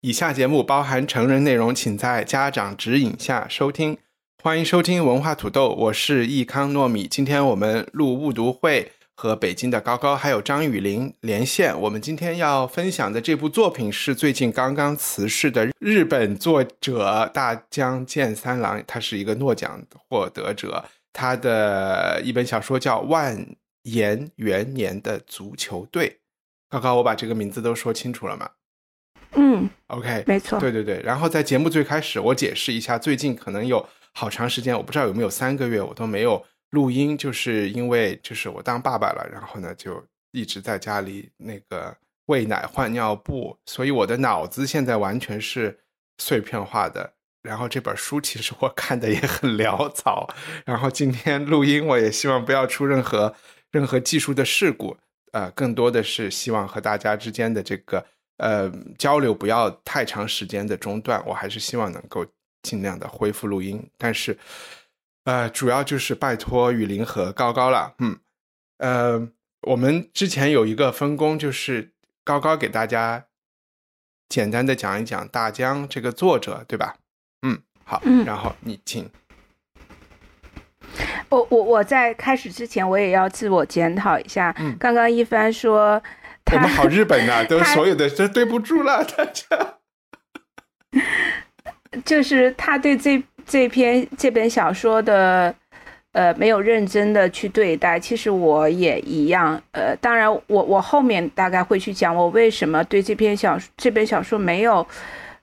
以下节目包含成人内容，请在家长指引下收听。欢迎收听文化土豆，我是易康糯米。今天我们录误读会，和北京的高高还有张雨林连线。我们今天要分享的这部作品是最近刚刚辞世的日本作者大江健三郎，他是一个诺奖获得者。他的一本小说叫《万延元年的足球队》。高高，我把这个名字都说清楚了吗？嗯，OK，没错，对对对。然后在节目最开始，我解释一下，最近可能有好长时间，我不知道有没有三个月，我都没有录音，就是因为就是我当爸爸了，然后呢就一直在家里那个喂奶换尿布，所以我的脑子现在完全是碎片化的。然后这本书其实我看的也很潦草，然后今天录音我也希望不要出任何任何技术的事故，呃，更多的是希望和大家之间的这个。呃，交流不要太长时间的中断，我还是希望能够尽量的恢复录音。但是，呃，主要就是拜托雨林和高高了。嗯，呃，我们之前有一个分工，就是高高给大家简单的讲一讲大江这个作者，对吧？嗯，好，然后你请。我我我在开始之前，我也要自我检讨一下。刚刚一帆说。我们好日本呐，都所有的都对不住了，大家。就是他对这这篇这本小说的，呃，没有认真的去对待。其实我也一样，呃，当然我我后面大概会去讲我为什么对这篇小这本小说没有。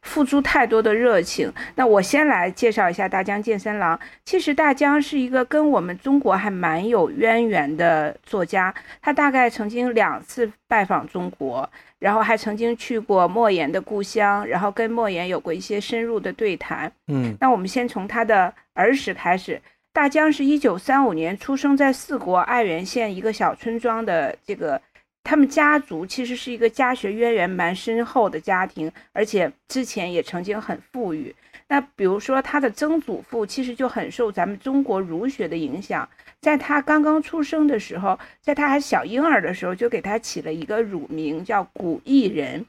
付出太多的热情。那我先来介绍一下大江健三郎。其实大江是一个跟我们中国还蛮有渊源的作家。他大概曾经两次拜访中国，然后还曾经去过莫言的故乡，然后跟莫言有过一些深入的对谈。嗯，那我们先从他的儿时开始。大江是一九三五年出生在四国爱媛县一个小村庄的这个。他们家族其实是一个家学渊源蛮深厚的家庭，而且之前也曾经很富裕。那比如说，他的曾祖父其实就很受咱们中国儒学的影响，在他刚刚出生的时候，在他还小婴儿的时候，就给他起了一个乳名叫古义人。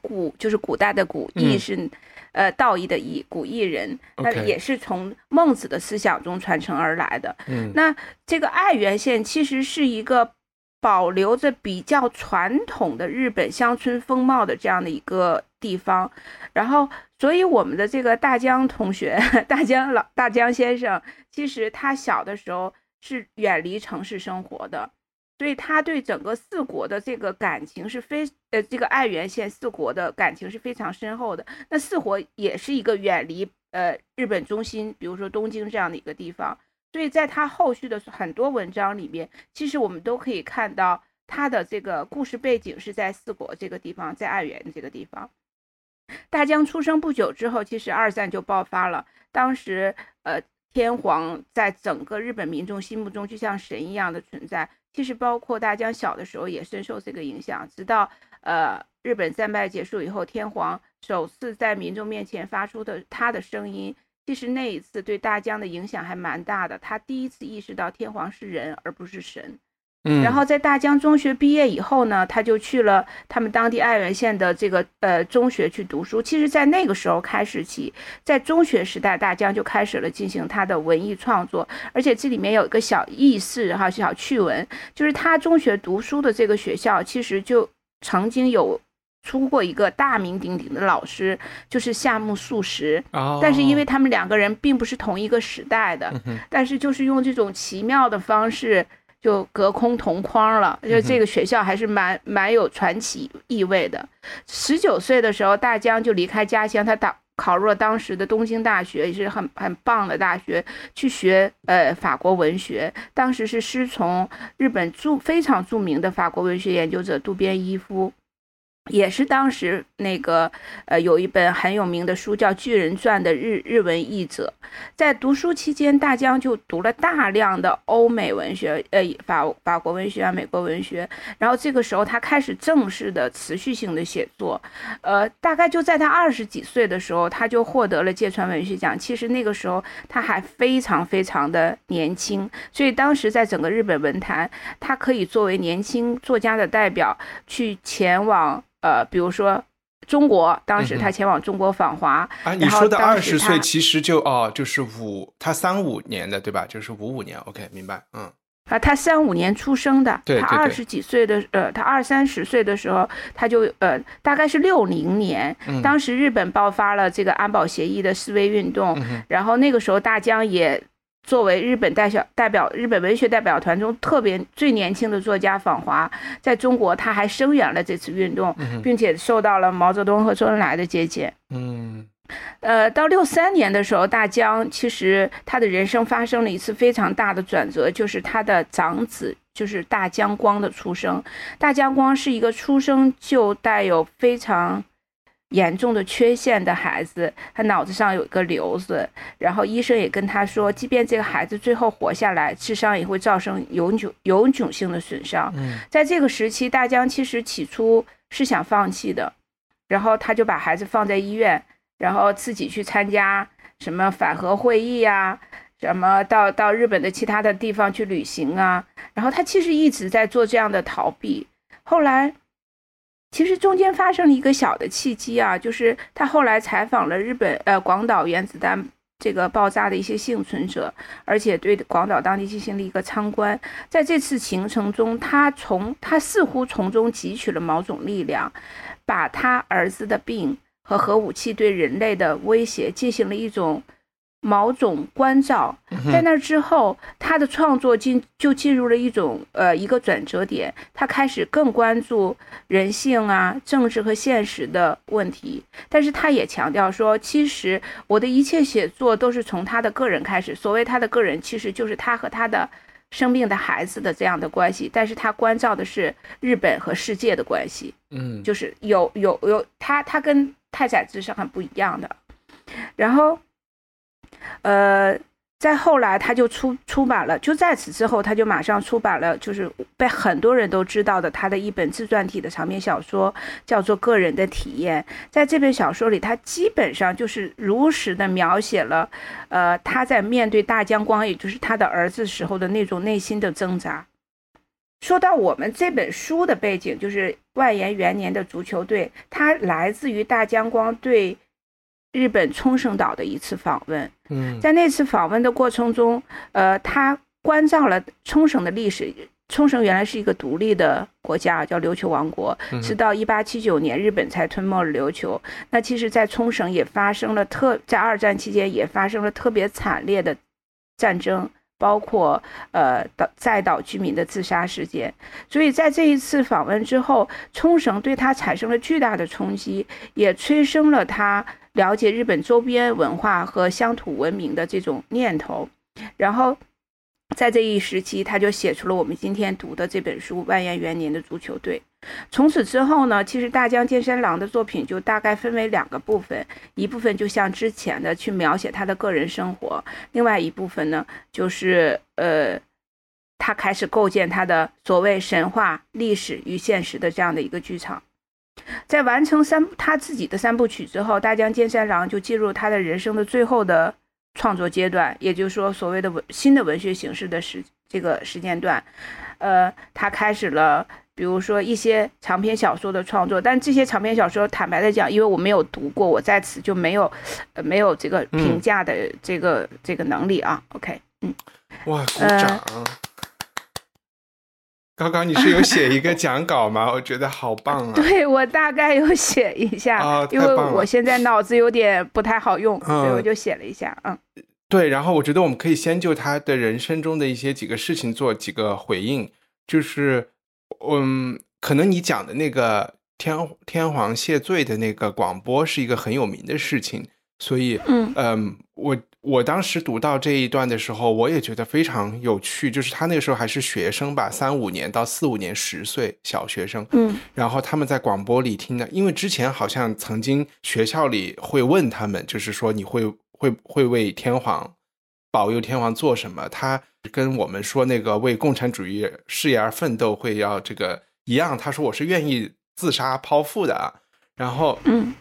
古就是古代的古，义是呃道义的义，古义人，那也是从孟子的思想中传承而来的。嗯，那这个爱媛县其实是一个。保留着比较传统的日本乡村风貌的这样的一个地方，然后，所以我们的这个大江同学，大江老大江先生，其实他小的时候是远离城市生活的，所以他对整个四国的这个感情是非呃这个爱媛县四国的感情是非常深厚的。那四国也是一个远离呃日本中心，比如说东京这样的一个地方。所以在他后续的很多文章里面，其实我们都可以看到他的这个故事背景是在四国这个地方，在爱媛这个地方。大江出生不久之后，其实二战就爆发了。当时，呃，天皇在整个日本民众心目中就像神一样的存在。其实，包括大江小的时候也深受这个影响。直到呃日本战败结束以后，天皇首次在民众面前发出的他的声音。其实那一次对大江的影响还蛮大的，他第一次意识到天皇是人而不是神。嗯，然后在大江中学毕业以后呢，他就去了他们当地爱媛县的这个呃中学去读书。其实，在那个时候开始起，在中学时代，大江就开始了进行他的文艺创作。而且这里面有一个小轶事哈，小趣闻，就是他中学读书的这个学校，其实就曾经有。出过一个大名鼎鼎的老师，就是夏目漱石。哦，但是因为他们两个人并不是同一个时代的，但是就是用这种奇妙的方式就隔空同框了。就这个学校还是蛮蛮有传奇意味的。十九岁的时候，大江就离开家乡，他打考入了当时的东京大学，也是很很棒的大学，去学呃法国文学。当时是师从日本著非常著名的法国文学研究者渡边一夫。也是当时那个呃有一本很有名的书叫《巨人传》的日日文译者，在读书期间，大江就读了大量的欧美文学，呃法法国文学啊、美国文学。然后这个时候，他开始正式的持续性的写作，呃，大概就在他二十几岁的时候，他就获得了芥川文学奖。其实那个时候他还非常非常的年轻，所以当时在整个日本文坛，他可以作为年轻作家的代表去前往。呃，比如说中国，当时他前往中国访华。啊，你说的二十岁其实就哦，就是五，他三五年的对吧？就是五五年。OK，明白。嗯。啊，他三五年出生的，对他二十几岁的，呃，他二三十岁的时候，他就呃，大概是六零年，当时日本爆发了这个安保协议的示威运动，然后那个时候大江也。作为日本代表代表日本文学代表团中特别最年轻的作家访华，在中国他还声援了这次运动，并且受到了毛泽东和周恩来的接见。嗯，呃，到六三年的时候，大江其实他的人生发生了一次非常大的转折，就是他的长子就是大江光的出生。大江光是一个出生就带有非常。严重的缺陷的孩子，他脑子上有一个瘤子，然后医生也跟他说，即便这个孩子最后活下来，智商也会造成永久永久性的损伤。嗯，在这个时期，大江其实起初是想放弃的，然后他就把孩子放在医院，然后自己去参加什么反核会议啊，什么到到日本的其他的地方去旅行啊，然后他其实一直在做这样的逃避，后来。其实中间发生了一个小的契机啊，就是他后来采访了日本呃广岛原子弹这个爆炸的一些幸存者，而且对广岛当地进行了一个参观。在这次行程中，他从他似乎从中汲取了某种力量，把他儿子的病和核武器对人类的威胁进行了一种。某种关照，在那之后，他的创作进就进入了一种呃一个转折点，他开始更关注人性啊、政治和现实的问题。但是他也强调说，其实我的一切写作都是从他的个人开始。所谓他的个人，其实就是他和他的生病的孩子的这样的关系。但是他关照的是日本和世界的关系。嗯，就是有有有他他跟太宰治是很不一样的。然后。呃，在后来他就出出版了，就在此之后，他就马上出版了，就是被很多人都知道的他的一本自传体的长篇小说，叫做《个人的体验》。在这本小说里，他基本上就是如实的描写了，呃，他在面对大江光，也就是他的儿子时候的那种内心的挣扎。说到我们这本书的背景，就是万延元年的足球队，它来自于大江光对。日本冲绳岛的一次访问，嗯，在那次访问的过程中，呃，他关照了冲绳的历史。冲绳原来是一个独立的国家，叫琉球王国，直到一八七九年日本才吞没了琉球。那其实，在冲绳也发生了特，在二战期间也发生了特别惨烈的战争。包括呃岛在岛居民的自杀事件，所以在这一次访问之后，冲绳对他产生了巨大的冲击，也催生了他了解日本周边文化和乡土文明的这种念头，然后。在这一时期，他就写出了我们今天读的这本书《万延元年的足球队》。从此之后呢，其实大江健三郎的作品就大概分为两个部分，一部分就像之前的去描写他的个人生活，另外一部分呢，就是呃，他开始构建他的所谓神话、历史与现实的这样的一个剧场。在完成三他自己的三部曲之后，大江健三郎就进入他的人生的最后的。创作阶段，也就是说，所谓的文新的文学形式的时这个时间段，呃，他开始了，比如说一些长篇小说的创作。但这些长篇小说，坦白的讲，因为我没有读过，我在此就没有，呃，没有这个评价的这个这个能力啊。OK，嗯，哇，鼓掌。刚刚你是有写一个讲稿吗？我觉得好棒啊！对我大概有写一下，因为我现在脑子有点不太好用，所以我就写了一下。嗯，对，然后我觉得我们可以先就他的人生中的一些几个事情做几个回应，就是，嗯，可能你讲的那个天天皇谢罪的那个广播是一个很有名的事情，所以，嗯嗯，我我当时读到这一段的时候，我也觉得非常有趣。就是他那个时候还是学生吧，三五年到四五年，十岁小学生。嗯，然后他们在广播里听的，因为之前好像曾经学校里会问他们，就是说你会会会为天皇保佑天皇做什么？他跟我们说那个为共产主义事业而奋斗会要这个一样。他说我是愿意自杀剖腹的啊。然后嗯，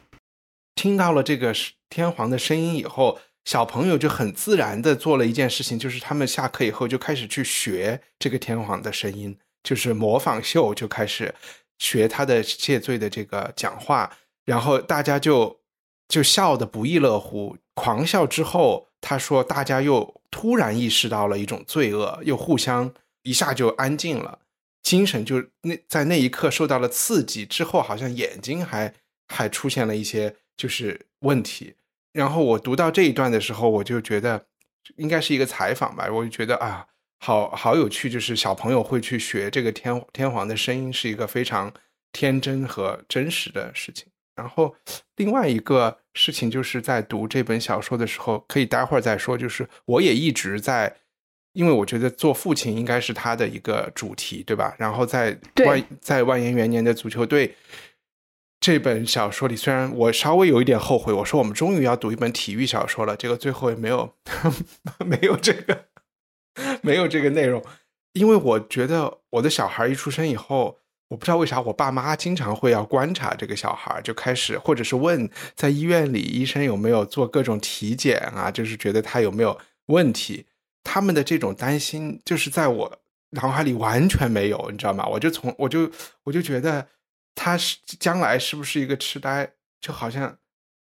听到了这个天皇的声音以后。小朋友就很自然的做了一件事情，就是他们下课以后就开始去学这个天皇的声音，就是模仿秀，就开始学他的谢罪的这个讲话，然后大家就就笑得不亦乐乎，狂笑之后，他说大家又突然意识到了一种罪恶，又互相一下就安静了，精神就那在那一刻受到了刺激之后，好像眼睛还还出现了一些就是问题。然后我读到这一段的时候，我就觉得应该是一个采访吧，我就觉得啊，好好有趣，就是小朋友会去学这个天天皇的声音，是一个非常天真和真实的事情。然后另外一个事情就是在读这本小说的时候，可以待会儿再说。就是我也一直在，因为我觉得做父亲应该是他的一个主题，对吧？然后在万在万延元年的足球队。这本小说里，虽然我稍微有一点后悔，我说我们终于要读一本体育小说了，结果最后也没有，没有这个，没有这个内容，因为我觉得我的小孩一出生以后，我不知道为啥，我爸妈经常会要观察这个小孩，就开始或者是问在医院里医生有没有做各种体检啊，就是觉得他有没有问题，他们的这种担心就是在我脑海里完全没有，你知道吗？我就从我就我就觉得。他是将来是不是一个痴呆？就好像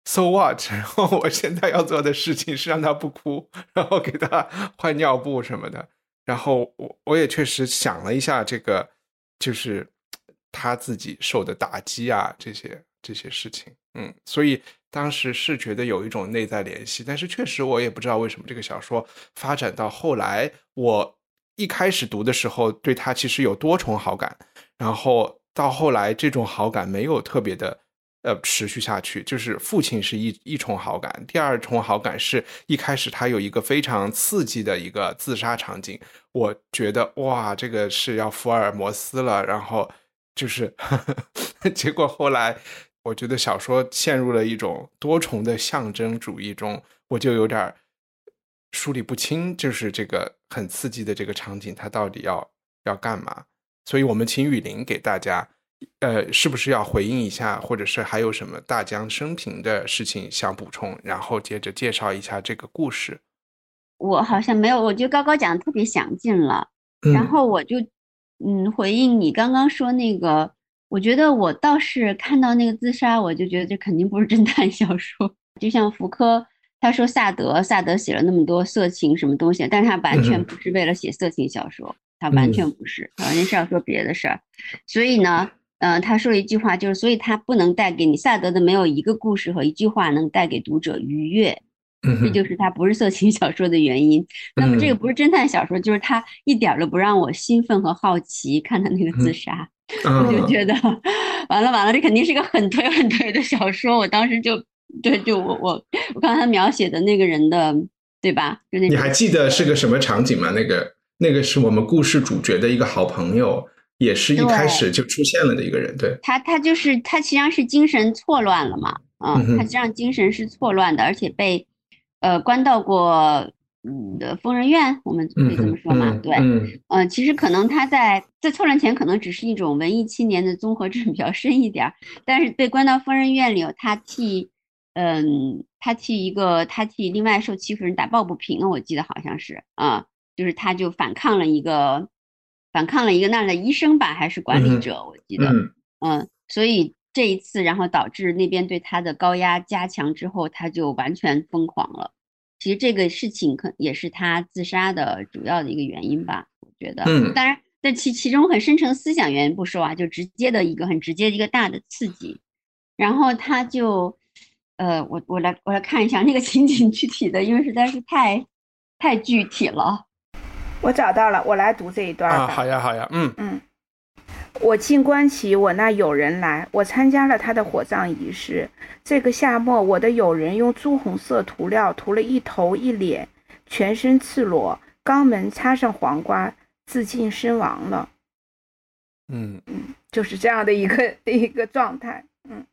，so what？然后我现在要做的事情是让他不哭，然后给他换尿布什么的。然后我我也确实想了一下，这个就是他自己受的打击啊，这些这些事情。嗯，所以当时是觉得有一种内在联系，但是确实我也不知道为什么这个小说发展到后来，我一开始读的时候对他其实有多重好感，然后。到后来，这种好感没有特别的，呃，持续下去。就是父亲是一一重好感，第二重好感是一开始他有一个非常刺激的一个自杀场景，我觉得哇，这个是要福尔摩斯了。然后就是，结果后来我觉得小说陷入了一种多重的象征主义中，我就有点梳理不清，就是这个很刺激的这个场景，他到底要要干嘛？所以，我们请雨林给大家，呃，是不是要回应一下，或者是还有什么大江生平的事情想补充，然后接着介绍一下这个故事。我好像没有，我觉得高高讲的特别详尽了。然后我就，嗯，回应你刚刚说那个，我觉得我倒是看到那个自杀，我就觉得这肯定不是侦探小说。就像福柯他说萨德，萨德写了那么多色情什么东西，但是他完全不是为了写色情小说。他完全不是，完全是要说别的事儿，所以呢，呃，他说了一句话，就是，所以他不能带给你萨德的没有一个故事和一句话能带给读者愉悦，这就是他不是色情小说的原因。那么这个不是侦探小说，就是他一点都不让我兴奋和好奇看他那个自杀，我就觉得完了完了，这肯定是一个很推很推的小说。我当时就对，就我我我刚才描写的那个人的，对吧？就那你还记得是个什么场景吗？那个？那个是我们故事主角的一个好朋友，也是一开始就出现了的一个人。对他，他就是他，实际上是精神错乱了嘛？嗯，他实际上精神是错乱的，而且被呃关到过嗯的疯人院，我们可以这么说嘛？对，嗯，其实可能他在在错乱前可能只是一种文艺青年的综合症比较深一点，但是被关到疯人院里，他替嗯他替一个他替另外受欺负人打抱不平，我记得好像是啊。就是他，就反抗了一个，反抗了一个那儿的医生吧，还是管理者，我记得，嗯，所以这一次，然后导致那边对他的高压加强之后，他就完全疯狂了。其实这个事情可也是他自杀的主要的一个原因吧，我觉得。嗯，当然，但其其中很深层思想原因不说啊，就直接的一个很直接的一个大的刺激，然后他就，呃，我我来我来看一下那个 情景具体的，因为实在是太太具体了。我找到了，我来读这一段啊，好呀，好呀，嗯嗯，我进观起我那友人来，我参加了他的火葬仪式。这个夏末，我的友人用朱红色涂料涂了一头一脸，全身赤裸，肛门插上黄瓜，自尽身亡了。嗯嗯，就是这样的一个 一个状态。嗯，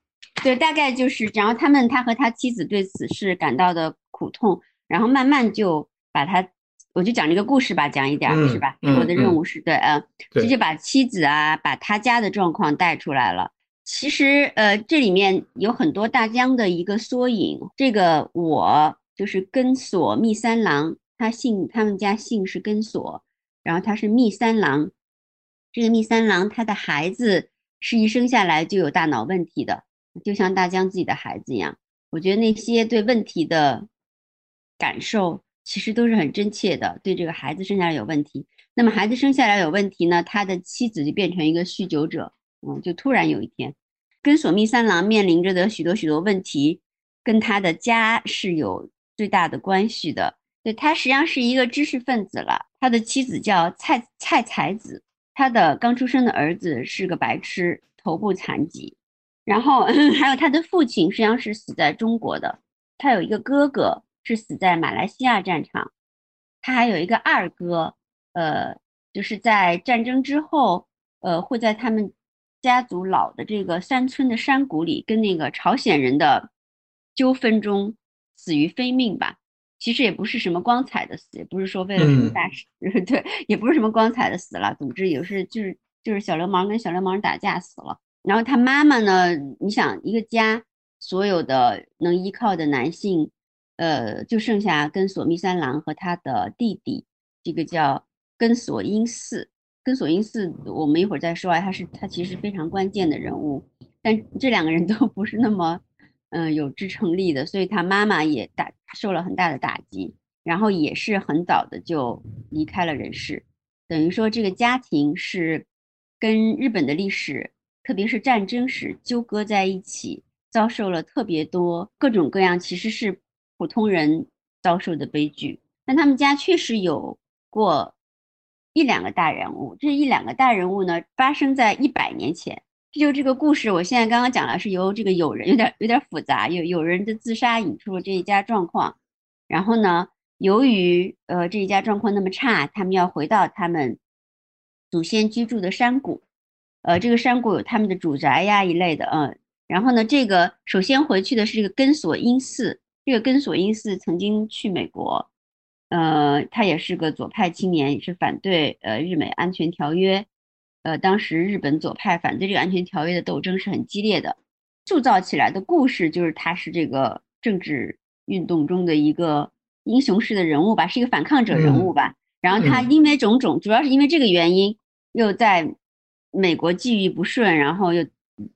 对，大概就是，然后他们他和他妻子对此事感到的苦痛，然后慢慢就把他。我就讲这个故事吧，讲一点是吧？我的任务是对，嗯，直接把妻子啊，把他家的状况带出来了。其实，呃，这里面有很多大江的一个缩影。这个我就是根锁密三郎，他姓他们家姓是根锁，然后他是密三郎。这个密三郎他的孩子是一生下来就有大脑问题的，就像大江自己的孩子一样。我觉得那些对问题的感受。其实都是很真切的，对这个孩子生下来有问题，那么孩子生下来有问题呢，他的妻子就变成一个酗酒者，嗯，就突然有一天，跟索密三郎面临着的许多许多问题，跟他的家是有最大的关系的。对他实际上是一个知识分子了，他的妻子叫蔡蔡才子，他的刚出生的儿子是个白痴，头部残疾，然后 还有他的父亲实际上是死在中国的，他有一个哥哥。是死在马来西亚战场，他还有一个二哥，呃，就是在战争之后，呃，会在他们家族老的这个山村的山谷里，跟那个朝鲜人的纠纷中死于非命吧。其实也不是什么光彩的死，也不是说为了什么大事，对，也不是什么光彩的死了。总之也是就是就是小流氓跟小流氓打架死了。然后他妈妈呢，你想一个家所有的能依靠的男性。呃，就剩下根索密三郎和他的弟弟，这个叫根索英四。根索英四，我们一会儿再说啊，他是他其实非常关键的人物，但这两个人都不是那么，嗯，有支撑力的，所以他妈妈也打受了很大的打击，然后也是很早的就离开了人世，等于说这个家庭是跟日本的历史，特别是战争史纠葛在一起，遭受了特别多各种各样，其实是。普通人遭受的悲剧，但他们家确实有过一两个大人物。这一两个大人物呢，发生在一百年前。这就这个故事，我现在刚刚讲了，是由这个友人有点有点复杂，有有人的自杀引出了这一家状况。然后呢，由于呃这一家状况那么差，他们要回到他们祖先居住的山谷。呃，这个山谷有他们的主宅呀一类的，嗯。然后呢，这个首先回去的是这个根索因寺。这个根索因寺曾经去美国，呃，他也是个左派青年，也是反对呃日美安全条约，呃，当时日本左派反对这个安全条约的斗争是很激烈的，塑造起来的故事就是他是这个政治运动中的一个英雄式的人物吧，是一个反抗者人物吧。然后他因为种种，主要是因为这个原因，又在美国际遇不顺，然后又。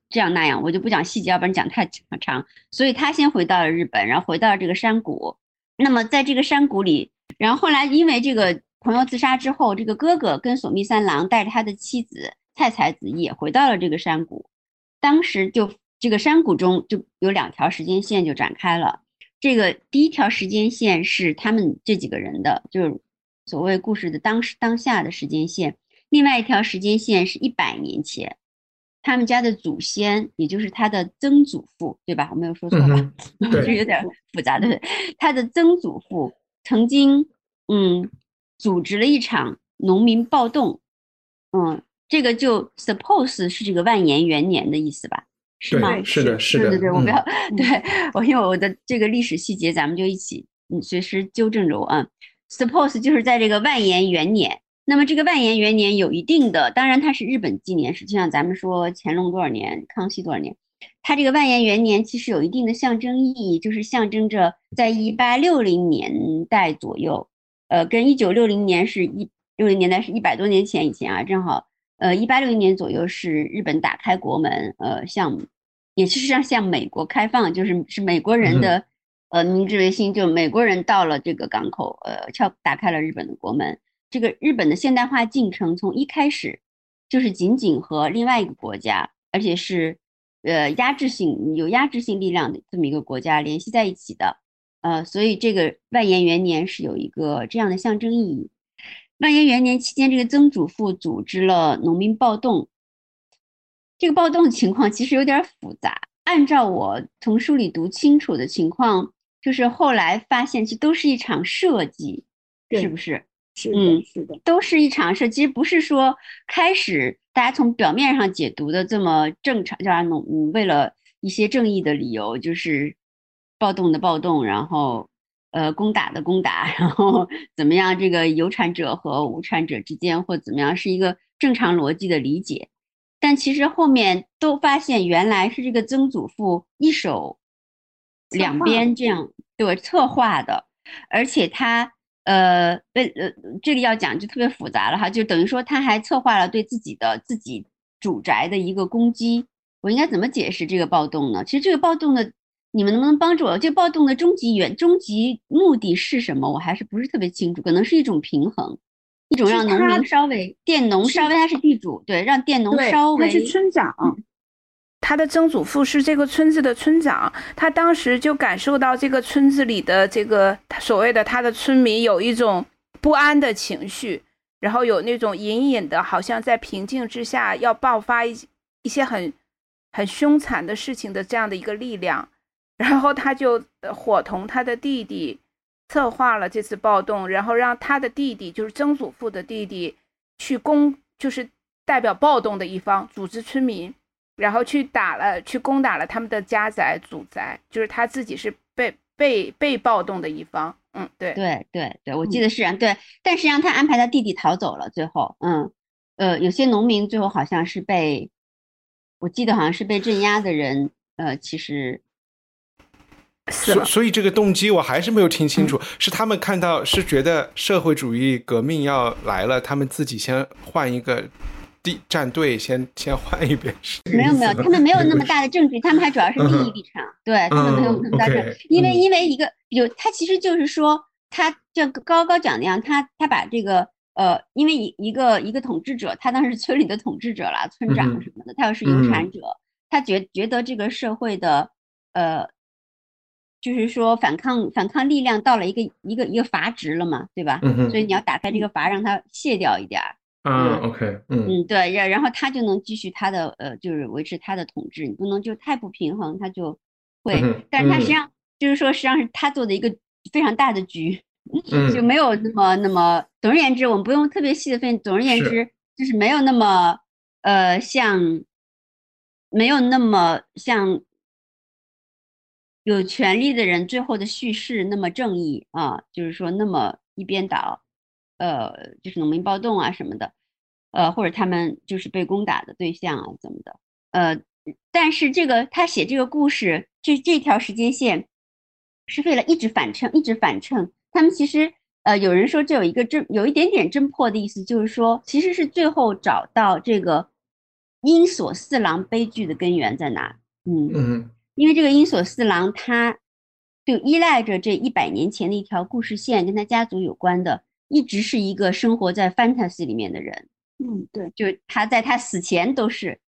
这样那样，我就不讲细节，要不然讲太长。所以他先回到了日本，然后回到了这个山谷。那么在这个山谷里，然后后来因为这个朋友自杀之后，这个哥哥跟索密三郎带着他的妻子蔡才子也回到了这个山谷。当时就这个山谷中就有两条时间线就展开了。这个第一条时间线是他们这几个人的，就是所谓故事的当时当下的时间线。另外一条时间线是一百年前。他们家的祖先，也就是他的曾祖父，对吧？我没有说错吧？这有点复杂，对不对？他的曾祖父曾经，嗯，组织了一场农民暴动，嗯，这个就 suppose 是这个万延元年的意思吧？是吗？是的，是的，对对对，我不要，对我因为我的这个历史细节，咱们就一起，嗯，随时纠正着我啊。suppose 就是在这个万延元年。那么这个万延元年有一定的，当然它是日本纪年，实际上咱们说乾隆多少年，康熙多少年，它这个万延元年其实有一定的象征意义，就是象征着在一八六零年代左右，呃，跟一九六零年是一六零年代是一百多年前以前啊，正好，呃，一八六零年左右是日本打开国门，呃，向，也其实上向美国开放，就是是美国人的，呃，明治维新，就美国人到了这个港口，呃，敲打开了日本的国门。这个日本的现代化进程从一开始就是仅仅和另外一个国家，而且是呃压制性有压制性力量的这么一个国家联系在一起的，呃，所以这个万延元年是有一个这样的象征意义。万延元年期间，这个曾祖父组织了农民暴动，这个暴动情况其实有点复杂。按照我从书里读清楚的情况，就是后来发现其实都是一场设计，是不是？是的，是的，都是一场事。其实不是说开始大家从表面上解读的这么正常，叫弄嗯，为了一些正义的理由，就是暴动的暴动，然后呃攻打的攻打，然后 怎么样？这个有产者和无产者之间或怎么样，是一个正常逻辑的理解。但其实后面都发现，原来是这个曾祖父一手两边这样对策划的，而且他。呃，被呃，这里要讲就特别复杂了哈，就等于说他还策划了对自己的自己主宅的一个攻击。我应该怎么解释这个暴动呢？其实这个暴动的，你们能不能帮助我？这暴动的终极原终极目的是什么？我还是不是特别清楚。可能是一种平衡，一种让农民稍微佃农稍微他是地主，对，让佃农稍微他是村长。他的曾祖父是这个村子的村长，他当时就感受到这个村子里的这个所谓的他的村民有一种不安的情绪，然后有那种隐隐的，好像在平静之下要爆发一一些很很凶残的事情的这样的一个力量，然后他就伙同他的弟弟策划了这次暴动，然后让他的弟弟就是曾祖父的弟弟去攻，就是代表暴动的一方，组织村民。然后去打了，去攻打了他们的家宅、祖宅，就是他自己是被被被暴动的一方。嗯，对对对对，我记得是啊，对。但实际上他安排他弟弟逃走了，最后，嗯，呃，有些农民最后好像是被，我记得好像是被镇压的人，呃，其实所所以这个动机我还是没有听清楚，是他们看到是觉得社会主义革命要来了，他们自己先换一个。地战队先先换一遍，没有没有，他们没有那么大的证据，他们还主要是利益立场，对他们没有那么大证据，因为因为一个有他其实就是说，他就高高讲那样，他他把这个呃，因为一一个一个统治者，他当时村里的统治者啦，村长什么的，他又是有产者，他觉觉得这个社会的呃，就是说反抗反抗力量到了一个一个一个阀值了嘛，对吧？所以你要打开这个阀，让它卸掉一点儿。嗯，OK，嗯嗯，对，然然后他就能继续他的呃，就是维持他的统治。你不能就太不平衡，他就会。但是他实际上就是说，实际上是他做的一个非常大的局，就没有那么那么。总而言之，我们不用特别细的分。总而言之，就是没有那么呃，像没有那么像有权利的人最后的叙事那么正义啊，就是说那么一边倒。呃，就是农民暴动啊什么的，呃，或者他们就是被攻打的对象啊怎么的，呃，但是这个他写这个故事，这这条时间线是为了一直反衬，一直反衬。他们其实，呃，有人说这有一个侦，有一点点侦破的意思，就是说其实是最后找到这个英索四郎悲剧的根源在哪？嗯嗯，因为这个英索四郎他就依赖着这一百年前的一条故事线，跟他家族有关的。一直是一个生活在 fantasy 里面的人，嗯，对，就他在他死前都是，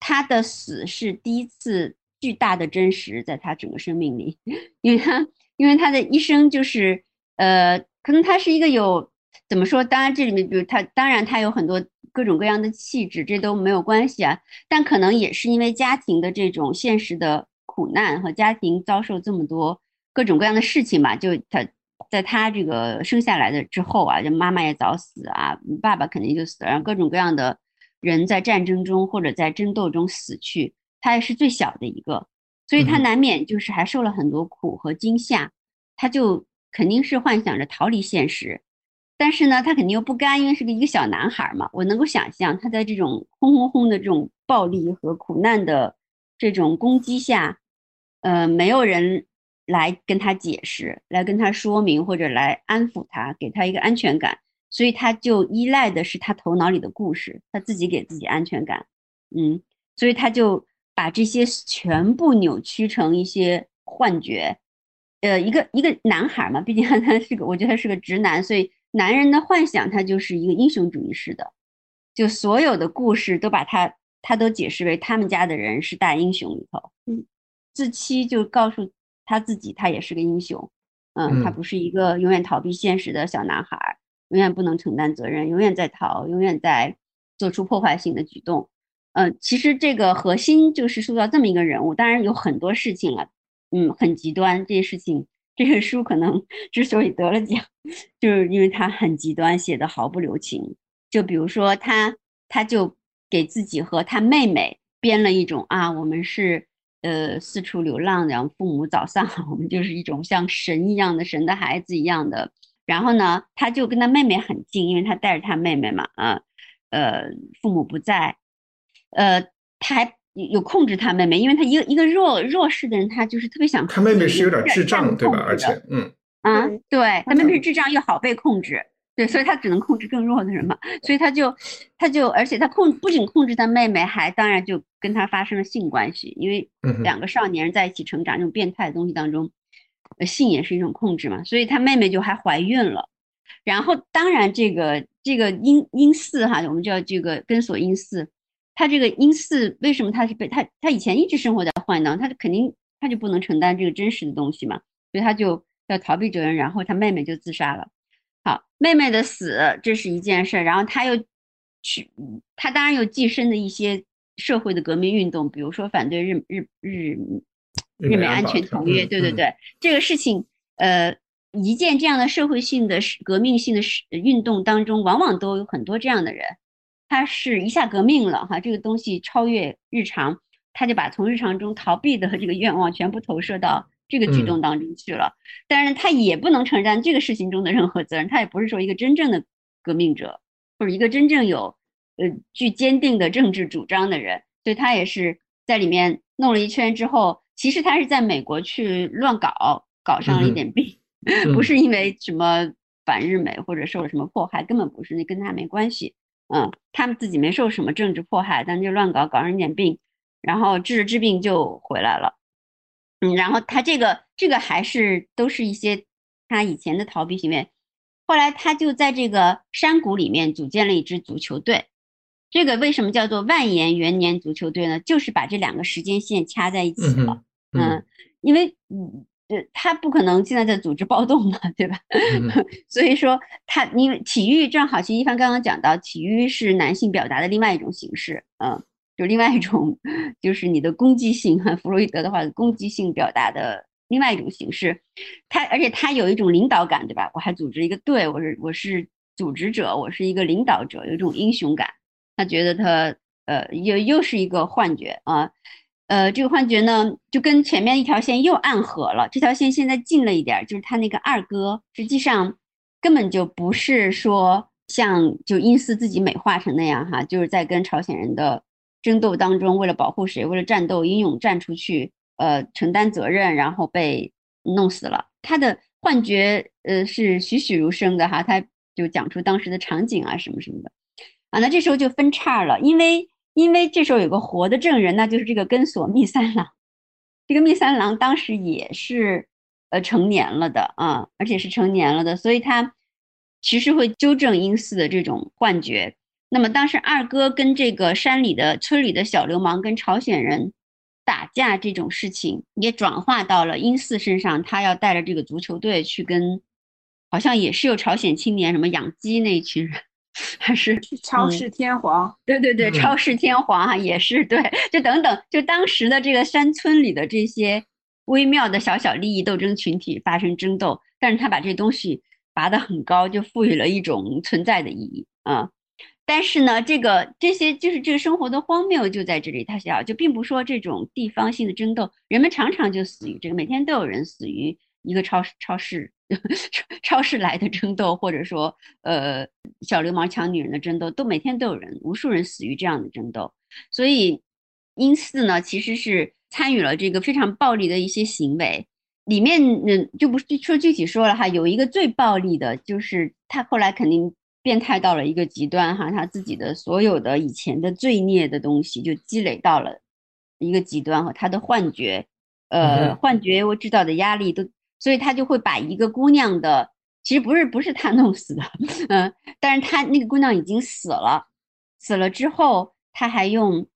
他的死是第一次巨大的真实，在他整个生命里，因为他因为他的一生就是，呃，可能他是一个有怎么说？当然这里面比如他，当然他有很多各种各样的气质，这都没有关系啊。但可能也是因为家庭的这种现实的苦难和家庭遭受这么多各种各样的事情吧，就他。在他这个生下来的之后啊，就妈妈也早死啊，爸爸肯定就死了，然后各种各样的人在战争中或者在争斗中死去，他也是最小的一个，所以他难免就是还受了很多苦和惊吓，他就肯定是幻想着逃离现实，但是呢，他肯定又不甘，因为是个一个小男孩嘛，我能够想象他在这种轰轰轰的这种暴力和苦难的这种攻击下，呃，没有人。来跟他解释，来跟他说明，或者来安抚他，给他一个安全感，所以他就依赖的是他头脑里的故事，他自己给自己安全感，嗯，所以他就把这些全部扭曲成一些幻觉，呃，一个一个男孩嘛，毕竟他是个，我觉得他是个直男，所以男人的幻想他就是一个英雄主义式的，就所有的故事都把他他都解释为他们家的人是大英雄里头，嗯，自欺就告诉。他自己，他也是个英雄，嗯，他不是一个永远逃避现实的小男孩，永远不能承担责任，永远在逃，永远在做出破坏性的举动，呃，其实这个核心就是塑造这么一个人物，当然有很多事情了，嗯，很极端这些事情。这个书可能 之所以得了奖，就是因为他很极端，写的毫不留情。就比如说他，他就给自己和他妹妹编了一种啊，我们是呃四处流浪，然后父母早丧，我们就是一种像神一样的神的孩子一样的。然后呢，他就跟他妹妹很近，因为他带着他妹妹嘛，啊，呃，父母不在，呃，他还。有控制他妹妹，因为他一个一个弱弱势的人，他就是特别想。他妹妹是有点智障，对吧？而且，嗯，啊，对他妹妹是智障又好被控制，对，所以他只能控制更弱的人嘛。所以他就，他就，而且他控不仅控制他妹妹，还当然就跟他发生了性关系，因为两个少年人在一起成长，这种变态的东西当中，性也是一种控制嘛。所以他妹妹就还怀孕了，然后当然这个这个阴阴四哈，我们叫这个根索阴四。他这个阴四为什么他是被他他以前一直生活在幻当，他肯定他就不能承担这个真实的东西嘛，所以他就要逃避责任，然后他妹妹就自杀了。好，妹妹的死这是一件事，然后他又去，他当然又寄生的一些社会的革命运动，比如说反对日日日日美安全条约，对对对，这个事情，呃，一件这样的社会性的革命性的运动当中，往往都有很多这样的人。他是一下革命了哈，这个东西超越日常，他就把从日常中逃避的这个愿望全部投射到这个举动当中去了。但是他也不能承担这个事情中的任何责任，他也不是说一个真正的革命者，或者一个真正有呃具坚定的政治主张的人。所以他也是在里面弄了一圈之后，其实他是在美国去乱搞，搞上了一点病，不是因为什么反日美或者受了什么迫害，根本不是，那跟他没关系。嗯，他们自己没受什么政治迫害，但就乱搞，搞上一点病，然后治着治病就回来了。嗯，然后他这个这个还是都是一些他以前的逃避行为。后来他就在这个山谷里面组建了一支足球队。这个为什么叫做万延元年足球队呢？就是把这两个时间线掐在一起了。嗯，因为嗯。呃，他不可能现在在组织暴动嘛，对吧？所以说他因为体育正好，其实一帆刚刚讲到，体育是男性表达的另外一种形式，嗯，就另外一种，就是你的攻击性哈，弗洛伊德的话，攻击性表达的另外一种形式。他而且他有一种领导感，对吧？我还组织一个队，我是我是组织者，我是一个领导者，有一种英雄感。他觉得他呃，又又是一个幻觉啊。呃，这个幻觉呢，就跟前面一条线又暗合了。这条线现在近了一点，就是他那个二哥，实际上根本就不是说像就因斯自己美化成那样哈，就是在跟朝鲜人的争斗当中，为了保护谁，为了战斗，英勇站出去，呃，承担责任，然后被弄死了。他的幻觉，呃，是栩栩如生的哈，他就讲出当时的场景啊，什么什么的，啊，那这时候就分叉了，因为。因为这时候有个活的证人，那就是这个根索密三郎。这个密三郎当时也是呃成年了的啊，而且是成年了的，所以他其实会纠正英四的这种幻觉。那么当时二哥跟这个山里的村里的小流氓跟朝鲜人打架这种事情，也转化到了英四身上，他要带着这个足球队去跟，好像也是有朝鲜青年什么养鸡那一群人。还是超市天皇，对对对，超市天皇啊，也是对，就等等，就当时的这个山村里的这些微妙的小小利益斗争群体发生争斗，但是他把这东西拔得很高，就赋予了一种存在的意义啊。但是呢，这个这些就是这个生活的荒谬就在这里，他想就并不说这种地方性的争斗，人们常常就死于这个，每天都有人死于一个超市超市。超市来的争斗，或者说，呃，小流氓抢女人的争斗，都每天都有人，无数人死于这样的争斗。所以，因四呢，其实是参与了这个非常暴力的一些行为。里面，嗯，就不说具体说了哈，有一个最暴力的，就是他后来肯定变态到了一个极端哈，他自己的所有的以前的罪孽的东西就积累到了一个极端和，他的幻觉，呃，幻觉我制造的压力都。所以他就会把一个姑娘的，其实不是不是他弄死的，嗯，但是他那个姑娘已经死了，死了之后，他还用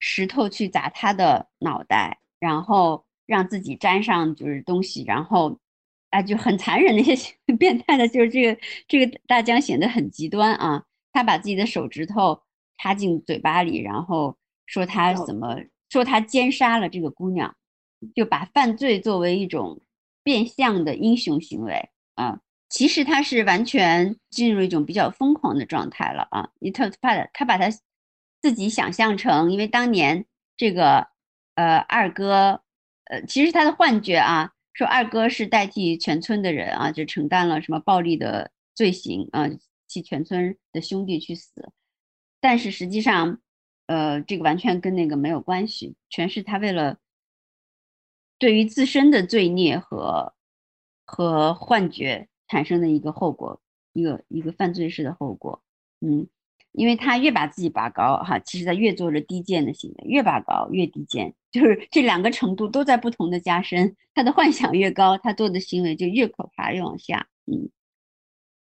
石头去砸她的脑袋，然后让自己沾上就是东西，然后，啊，就很残忍那些 变态的，就是这个这个大江显得很极端啊，他把自己的手指头插进嘴巴里，然后说他怎么说他奸杀了这个姑娘，就把犯罪作为一种变相的英雄行为啊。其实他是完全进入一种比较疯狂的状态了啊！你他他他把他自己想象成，因为当年这个呃二哥，呃其实他的幻觉啊，说二哥是代替全村的人啊，就承担了什么暴力的罪行啊，替全村的兄弟去死，但是实际上，呃这个完全跟那个没有关系，全是他为了对于自身的罪孽和和幻觉。产生的一个后果，一个一个犯罪式的后果，嗯，因为他越把自己拔高，哈，其实他越做着低贱的行为，越拔高越低贱，就是这两个程度都在不同的加深。他的幻想越高，他做的行为就越可怕，越往下，嗯，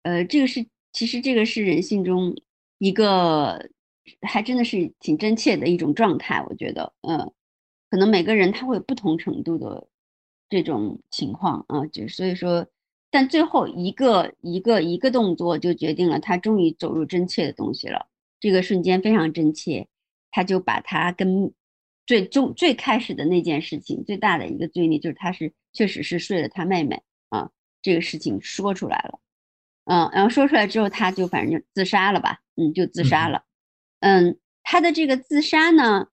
呃，这个是其实这个是人性中一个还真的是挺真切的一种状态，我觉得，嗯，可能每个人他会有不同程度的这种情况啊，就所以说。但最后一个一个一个动作就决定了他终于走入真切的东西了。这个瞬间非常真切，他就把他跟最终最开始的那件事情最大的一个罪孽，就是他是确实是睡了他妹妹啊，这个事情说出来了，嗯，然后说出来之后，他就反正就自杀了吧，嗯，就自杀了，嗯，他的这个自杀呢。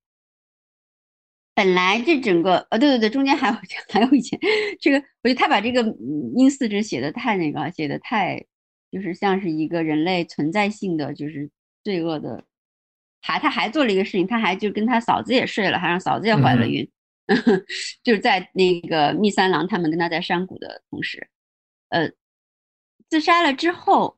本来这整个呃，对对对，中间还有 还有一件，这个我觉得他把这个阴四值写的太那个，写的太就是像是一个人类存在性的就是罪恶的，还他还做了一个事情，他还就跟他嫂子也睡了，还让嫂子也怀了孕，就是在那个密三郎他们跟他在山谷的同时，呃，自杀了之后，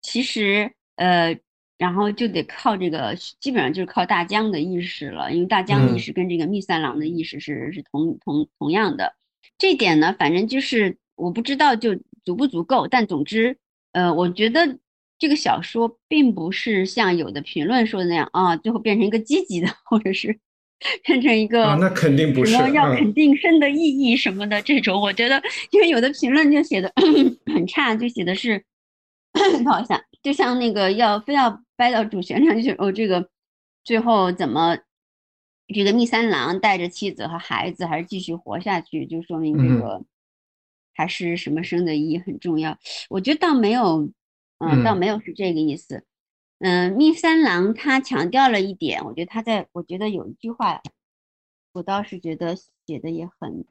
其实呃。然后就得靠这个，基本上就是靠大江的意识了，因为大江意识跟这个密三郎的意识是是同同同样的。这点呢，反正就是我不知道就足不足够，但总之，呃，我觉得这个小说并不是像有的评论说的那样啊，最后变成一个积极的，或者是 变成一个那肯定不是要肯定生的意义什么的这种。我觉得，因为有的评论就写的 很差，就写的是 好像就像那个要非要。掰到主旋律就是哦，这个最后怎么这个密三郎带着妻子和孩子还是继续活下去，就说明这个还是什么生的意义很重要。我觉得倒没有，嗯，倒没有是这个意思。嗯，密三郎他强调了一点，我觉得他在我觉得有一句话，我倒是觉得写的也很，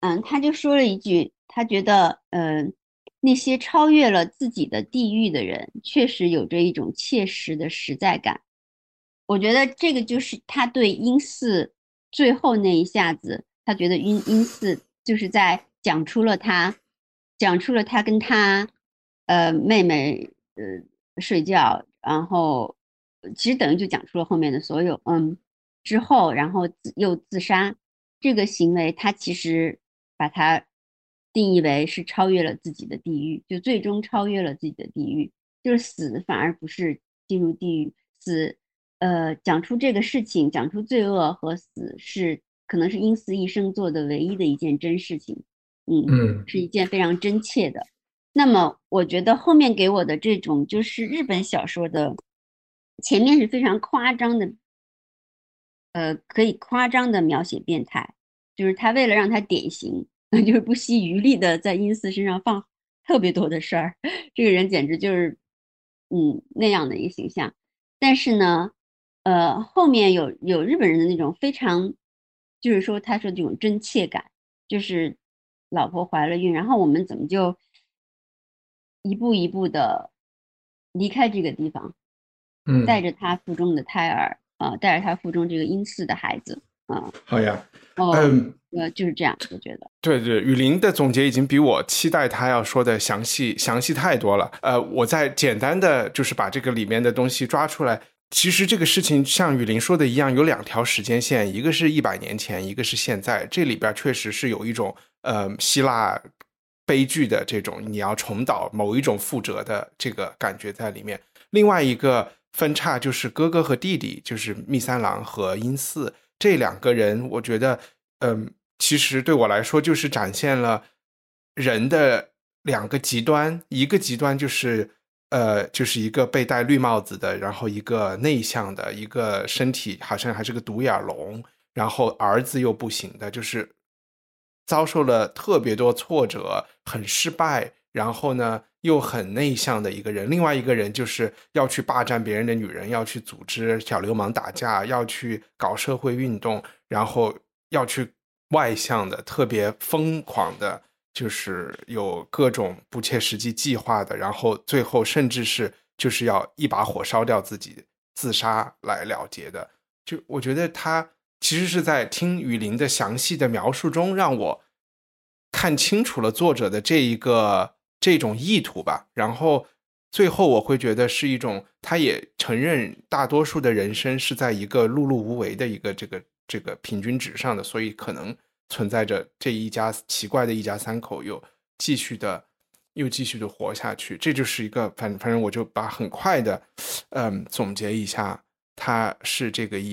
嗯，他就说了一句，他觉得嗯。那些超越了自己的地域的人，确实有着一种切实的实在感。我觉得这个就是他对英四最后那一下子，他觉得英英四就是在讲出了他，讲出了他跟他，呃，妹妹呃睡觉，然后其实等于就讲出了后面的所有，嗯，之后然后又自杀这个行为，他其实把他。定义为是超越了自己的地狱，就最终超越了自己的地狱，就是死反而不是进入地狱，死，呃，讲出这个事情，讲出罪恶和死是可能是因斯一生做的唯一的一件真事情，嗯嗯，是一件非常真切的。那么我觉得后面给我的这种就是日本小说的前面是非常夸张的，呃，可以夸张的描写变态，就是他为了让他典型。那 就是不惜余力的在阴司身上放特别多的事儿，这个人简直就是，嗯，那样的一个形象。但是呢，呃，后面有有日本人的那种非常，就是说他说这种真切感，就是老婆怀了孕，然后我们怎么就一步一步的离开这个地方，嗯，带着他腹中的胎儿啊，带着他腹中这个阴司的孩子。嗯，好呀，嗯，呃，就是这样，我觉得，对对，雨林的总结已经比我期待他要说的详细详细太多了。呃，我再简单的就是把这个里面的东西抓出来。其实这个事情像雨林说的一样，有两条时间线，一个是一百年前，一个是现在。这里边确实是有一种呃希腊悲剧的这种你要重蹈某一种覆辙的这个感觉在里面。另外一个分叉就是哥哥和弟弟，就是密三郎和英四。这两个人，我觉得，嗯，其实对我来说，就是展现了人的两个极端。一个极端就是呃，就是一个被戴绿帽子的，然后一个内向的，一个身体好像还是个独眼龙，然后儿子又不行的，就是遭受了特别多挫折，很失败，然后呢又很内向的一个人。另外一个人就是要去霸占别人的女人，要去组织小流氓打架，要去搞社会运动，然后要去外向的，特别疯狂的。就是有各种不切实际计划的，然后最后甚至是就是要一把火烧掉自己自杀来了结的。就我觉得他其实是在听雨林的详细的描述中，让我看清楚了作者的这一个这种意图吧。然后最后我会觉得是一种，他也承认大多数的人生是在一个碌碌无为的一个这个这个平均值上的，所以可能。存在着这一家奇怪的一家三口又继续的又继续的活下去，这就是一个反反正我就把很快的嗯总结一下，它是这个意。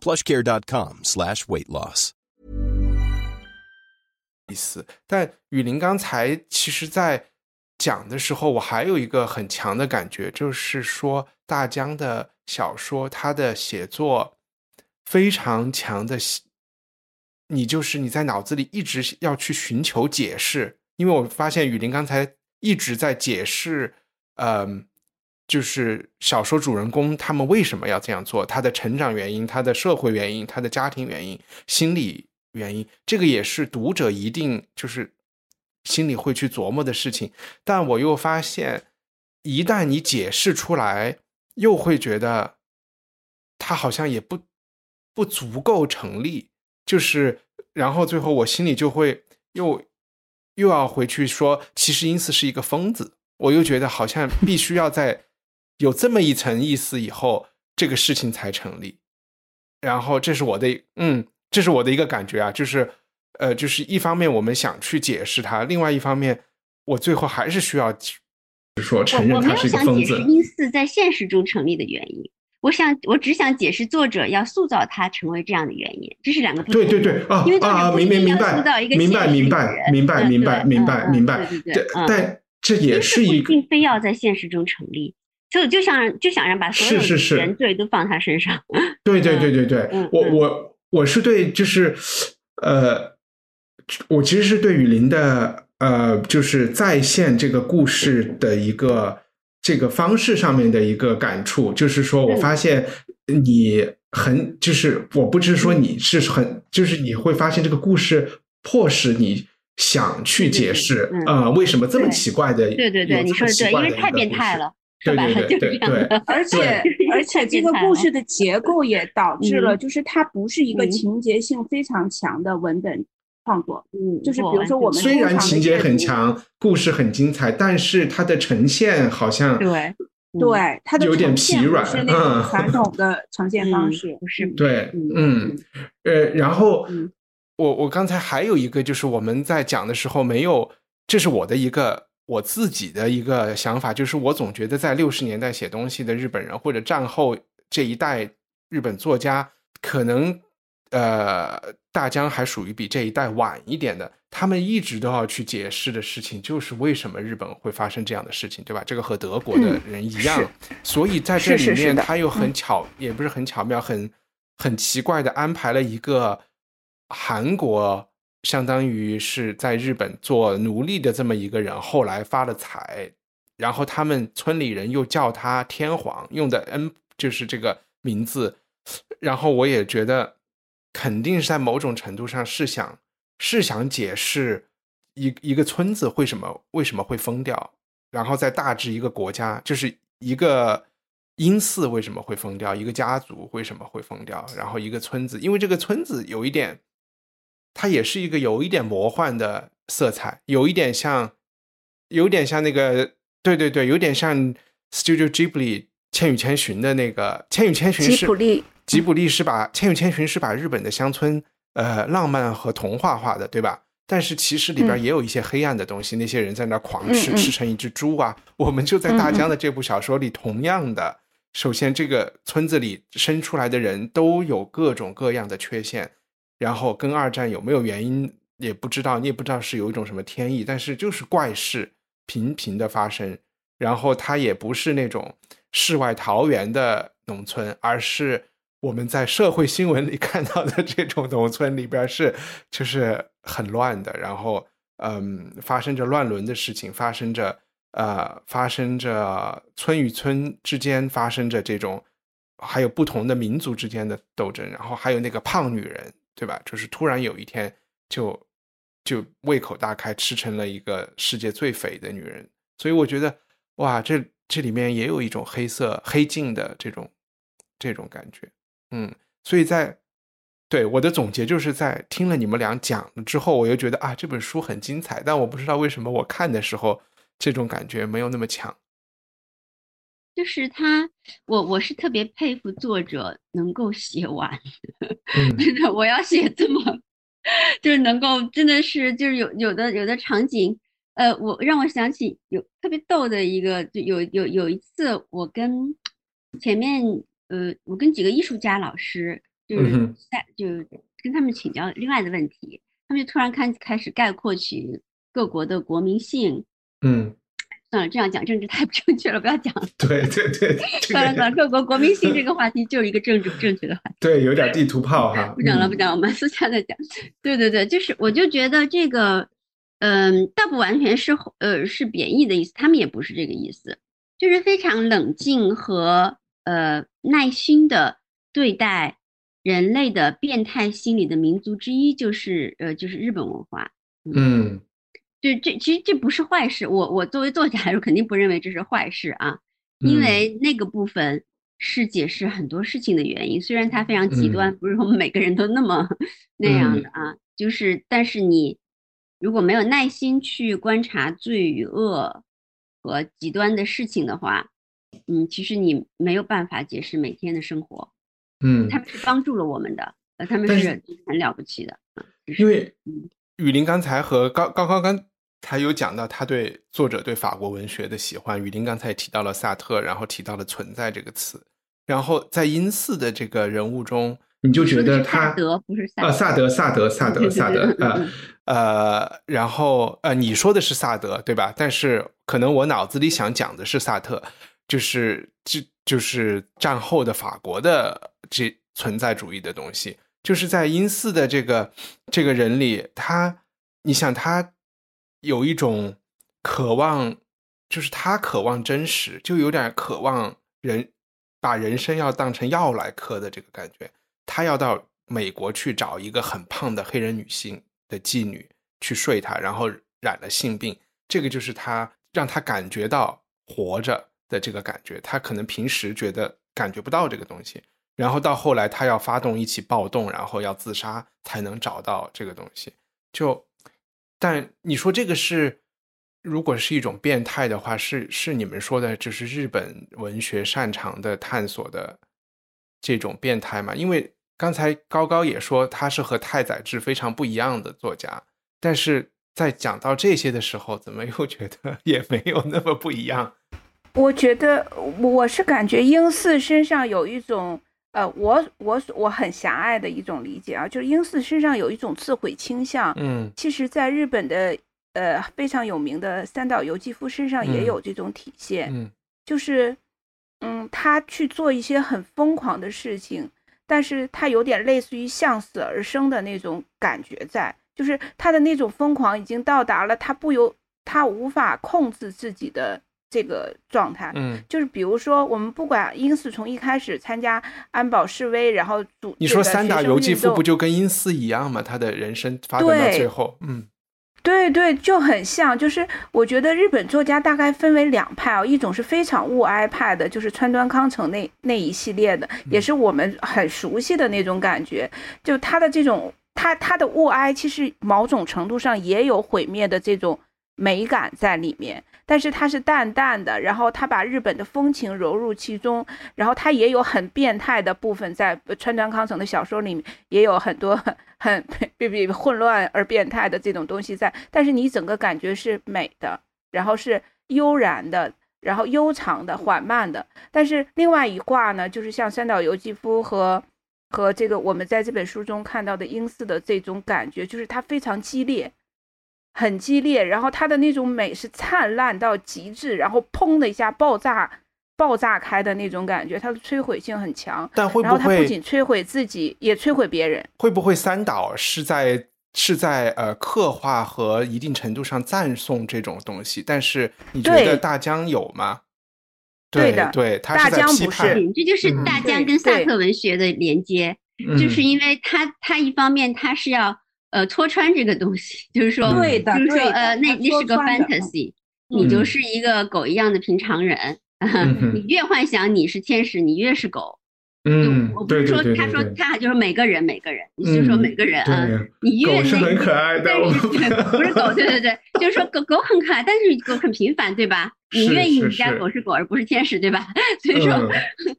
plushcare.com slash weight loss. 意思，但雨林刚才其实在讲的时候，我还有一个很强的感觉，就是说大江的小说，他的写作非常强的，你就是你在脑子里一直要去寻求解释，因为我发现雨林刚才一直在解释，嗯，就是小说主人公他们为什么要这样做，他的成长原因、他的社会原因、他的家庭原因、心理原因，这个也是读者一定就是。心里会去琢磨的事情，但我又发现，一旦你解释出来，又会觉得，他好像也不不足够成立。就是，然后最后我心里就会又又要回去说，其实因此是一个疯子。我又觉得好像必须要在有这么一层意思以后，这个事情才成立。然后这是我的，嗯，这是我的一个感觉啊，就是。呃，就是一方面我们想去解释它，另外一方面，我最后还是需要说承认他是一个疯子。因四在现实中成立的原因，我想我只想解释作者要塑造他成为这样的原因，这是两个不同。对对对啊啊！明明明白，明白明白明白明白明白明白。对但这也是一并非要在现实中成立，就就想就想让把所有的原罪都放他身上。对对对对对，我我我是对，就是呃。我其实是对雨林的呃，就是再现这个故事的一个这个方式上面的一个感触，就是说我发现你很，就是我不是说你是很，就是你会发现这个故事迫使你想去解释啊，为什么这么奇怪的？对对对，你说的对，因为太变态了，对对对对对，而且而 且这个故事的结构也导致了，就是它不是一个情节性非常强的文本。创作，嗯，就是比如说我们虽然情节很强，故事很精彩，但是它的呈现好像对对，它的有点疲软，是那种传统的呈现方式，不是？对，嗯，呃，然后我我刚才还有一个，就是我们在讲的时候没有，这是我的一个我自己的一个想法，就是我总觉得在六十年代写东西的日本人，或者战后这一代日本作家，可能。呃，大江还属于比这一代晚一点的，他们一直都要去解释的事情，就是为什么日本会发生这样的事情，对吧？这个和德国的人一样，所以在这里面他又很巧，也不是很巧妙，很很奇怪的安排了一个韩国，相当于是在日本做奴隶的这么一个人，后来发了财，然后他们村里人又叫他天皇，用的 N 就是这个名字，然后我也觉得肯定是在某种程度上是想是想解释一一个村子为什么为什么会疯掉，然后再大致一个国家就是一个阴寺为什么会疯掉，一个家族为什么会疯掉，然后一个村子，因为这个村子有一点，它也是一个有一点魔幻的色彩，有一点像。有点像那个，对对对，有点像 Studio Ghibli《千与千寻》的那个《千与千寻》是吉卜力，吉卜力是把《千与千寻》是把日本的乡村呃浪漫和童话化的，对吧？但是其实里边也有一些黑暗的东西，那些人在那狂吃，吃成一只猪啊！我们就在大江的这部小说里，同样的，首先这个村子里生出来的人都有各种各样的缺陷，然后跟二战有没有原因也不知道，你也不知道是有一种什么天意，但是就是怪事。频频的发生，然后它也不是那种世外桃源的农村，而是我们在社会新闻里 看到的这种农村里边是就是很乱的，然后嗯，发生着乱伦的事情，发生着呃，发生着村与村之间发生着这种，还有不同的民族之间的斗争，然后还有那个胖女人，对吧？就是突然有一天就。就胃口大开，吃成了一个世界最肥的女人，所以我觉得，哇，这这里面也有一种黑色黑镜的这种这种感觉，嗯，所以在对我的总结就是在听了你们俩讲了之后，我又觉得啊，这本书很精彩，但我不知道为什么我看的时候这种感觉没有那么强。就是他，我我是特别佩服作者能够写完，真的，我要写这么。就是能够，真的是，就是有有的有的场景，呃，我让我想起有特别逗的一个，就有有有一次，我跟前面，呃，我跟几个艺术家老师，就是在就跟他们请教另外的问题，他们就突然开开始概括起各国的国民性，嗯。算了，这样讲政治太不正确了，不要讲。对对对，算了算了，各国国民性这个话题就是一个政治不正确的话题。对，有点地图炮哈。不讲了，不讲，我们私下再讲。对对对，就是我就觉得这个，嗯，倒不完全是呃是贬义的意思，他们也不是这个意思，就是非常冷静和呃耐心的对待人类的变态心理的民族之一，就是呃就是日本文化。嗯。就这其实这不是坏事，我我作为作家来说肯定不认为这是坏事啊，因为那个部分是解释很多事情的原因，虽然它非常极端，不是我们每个人都那么那样的啊，就是但是你如果没有耐心去观察罪与恶和极端的事情的话，嗯，其实你没有办法解释每天的生活，嗯，他们是帮助了我们的，呃，他们是很了不起的啊，因为雨林刚才和刚刚刚刚。才有讲到他对作者对法国文学的喜欢，雨林刚才也提到了萨特，然后提到了“存在”这个词，然后在阴寺的这个人物中，你就觉得他萨德不是啊，萨德萨德萨德萨德啊呃，然后呃，你说的是萨德对吧？但是可能我脑子里想讲的是萨特，就是就就是战后的法国的这存在主义的东西，就是在阴四的这个这个人里，他你想他。有一种渴望，就是他渴望真实，就有点渴望人把人生要当成药来嗑的这个感觉。他要到美国去找一个很胖的黑人女性的妓女去睡她，然后染了性病。这个就是他让他感觉到活着的这个感觉。他可能平时觉得感觉不到这个东西，然后到后来他要发动一起暴动，然后要自杀才能找到这个东西。就。但你说这个是，如果是一种变态的话，是是你们说的，就是日本文学擅长的探索的这种变态吗？因为刚才高高也说他是和太宰治非常不一样的作家，但是在讲到这些的时候，怎么又觉得也没有那么不一样？我觉得我是感觉英四身上有一种。呃，我我我很狭隘的一种理解啊，就是英四身上有一种自毁倾向。嗯，其实，在日本的呃非常有名的三岛由纪夫身上也有这种体现。嗯，就是嗯，他去做一些很疯狂的事情，但是他有点类似于向死而生的那种感觉在，就是他的那种疯狂已经到达了他不由他无法控制自己的这个状态。嗯，就是比如说，我们不管英四从一开始参加安保示威，然后组你说三打游击夫不就跟英四一样吗？他的人生发展到最后，嗯。对对，就很像，就是我觉得日本作家大概分为两派哦，一种是非常物哀派的，就是川端康成那那一系列的，也是我们很熟悉的那种感觉。就他的这种，他他的物哀其实某种程度上也有毁灭的这种美感在里面。但是它是淡淡的，然后他把日本的风情融入其中，然后他也有很变态的部分在川端康成的小说里面，也有很多很比比混乱而变态的这种东西在。但是你整个感觉是美的，然后是悠然的，然后悠长的、缓慢的。但是另外一卦呢，就是像三岛由纪夫和和这个我们在这本书中看到的英寺的这种感觉，就是它非常激烈。很激烈，然后它的那种美是灿烂到极致，然后砰的一下爆炸，爆炸开的那种感觉，它的摧毁性很强。但会不会？它不仅摧毁自己，也摧毁别人。会不会三岛是在是在呃刻画和一定程度上赞颂这种东西？但是你觉得大江有吗？对的，对，大江不是，这就是大江跟萨特文学的连接，就是因为他他一方面他是要。呃，戳穿这个东西，就是说，对的，就是说，呃，那那是个 fantasy，你就是一个狗一样的平常人，你越幻想你是天使，你越是狗。嗯，我不是说，他说他就是每个人，每个人，你就说每个人啊，你越是很可爱的，不是狗，对对对，就是说狗狗很可爱，但是狗很平凡，对吧？你愿意你家狗是狗而不是天使，对吧？所以说，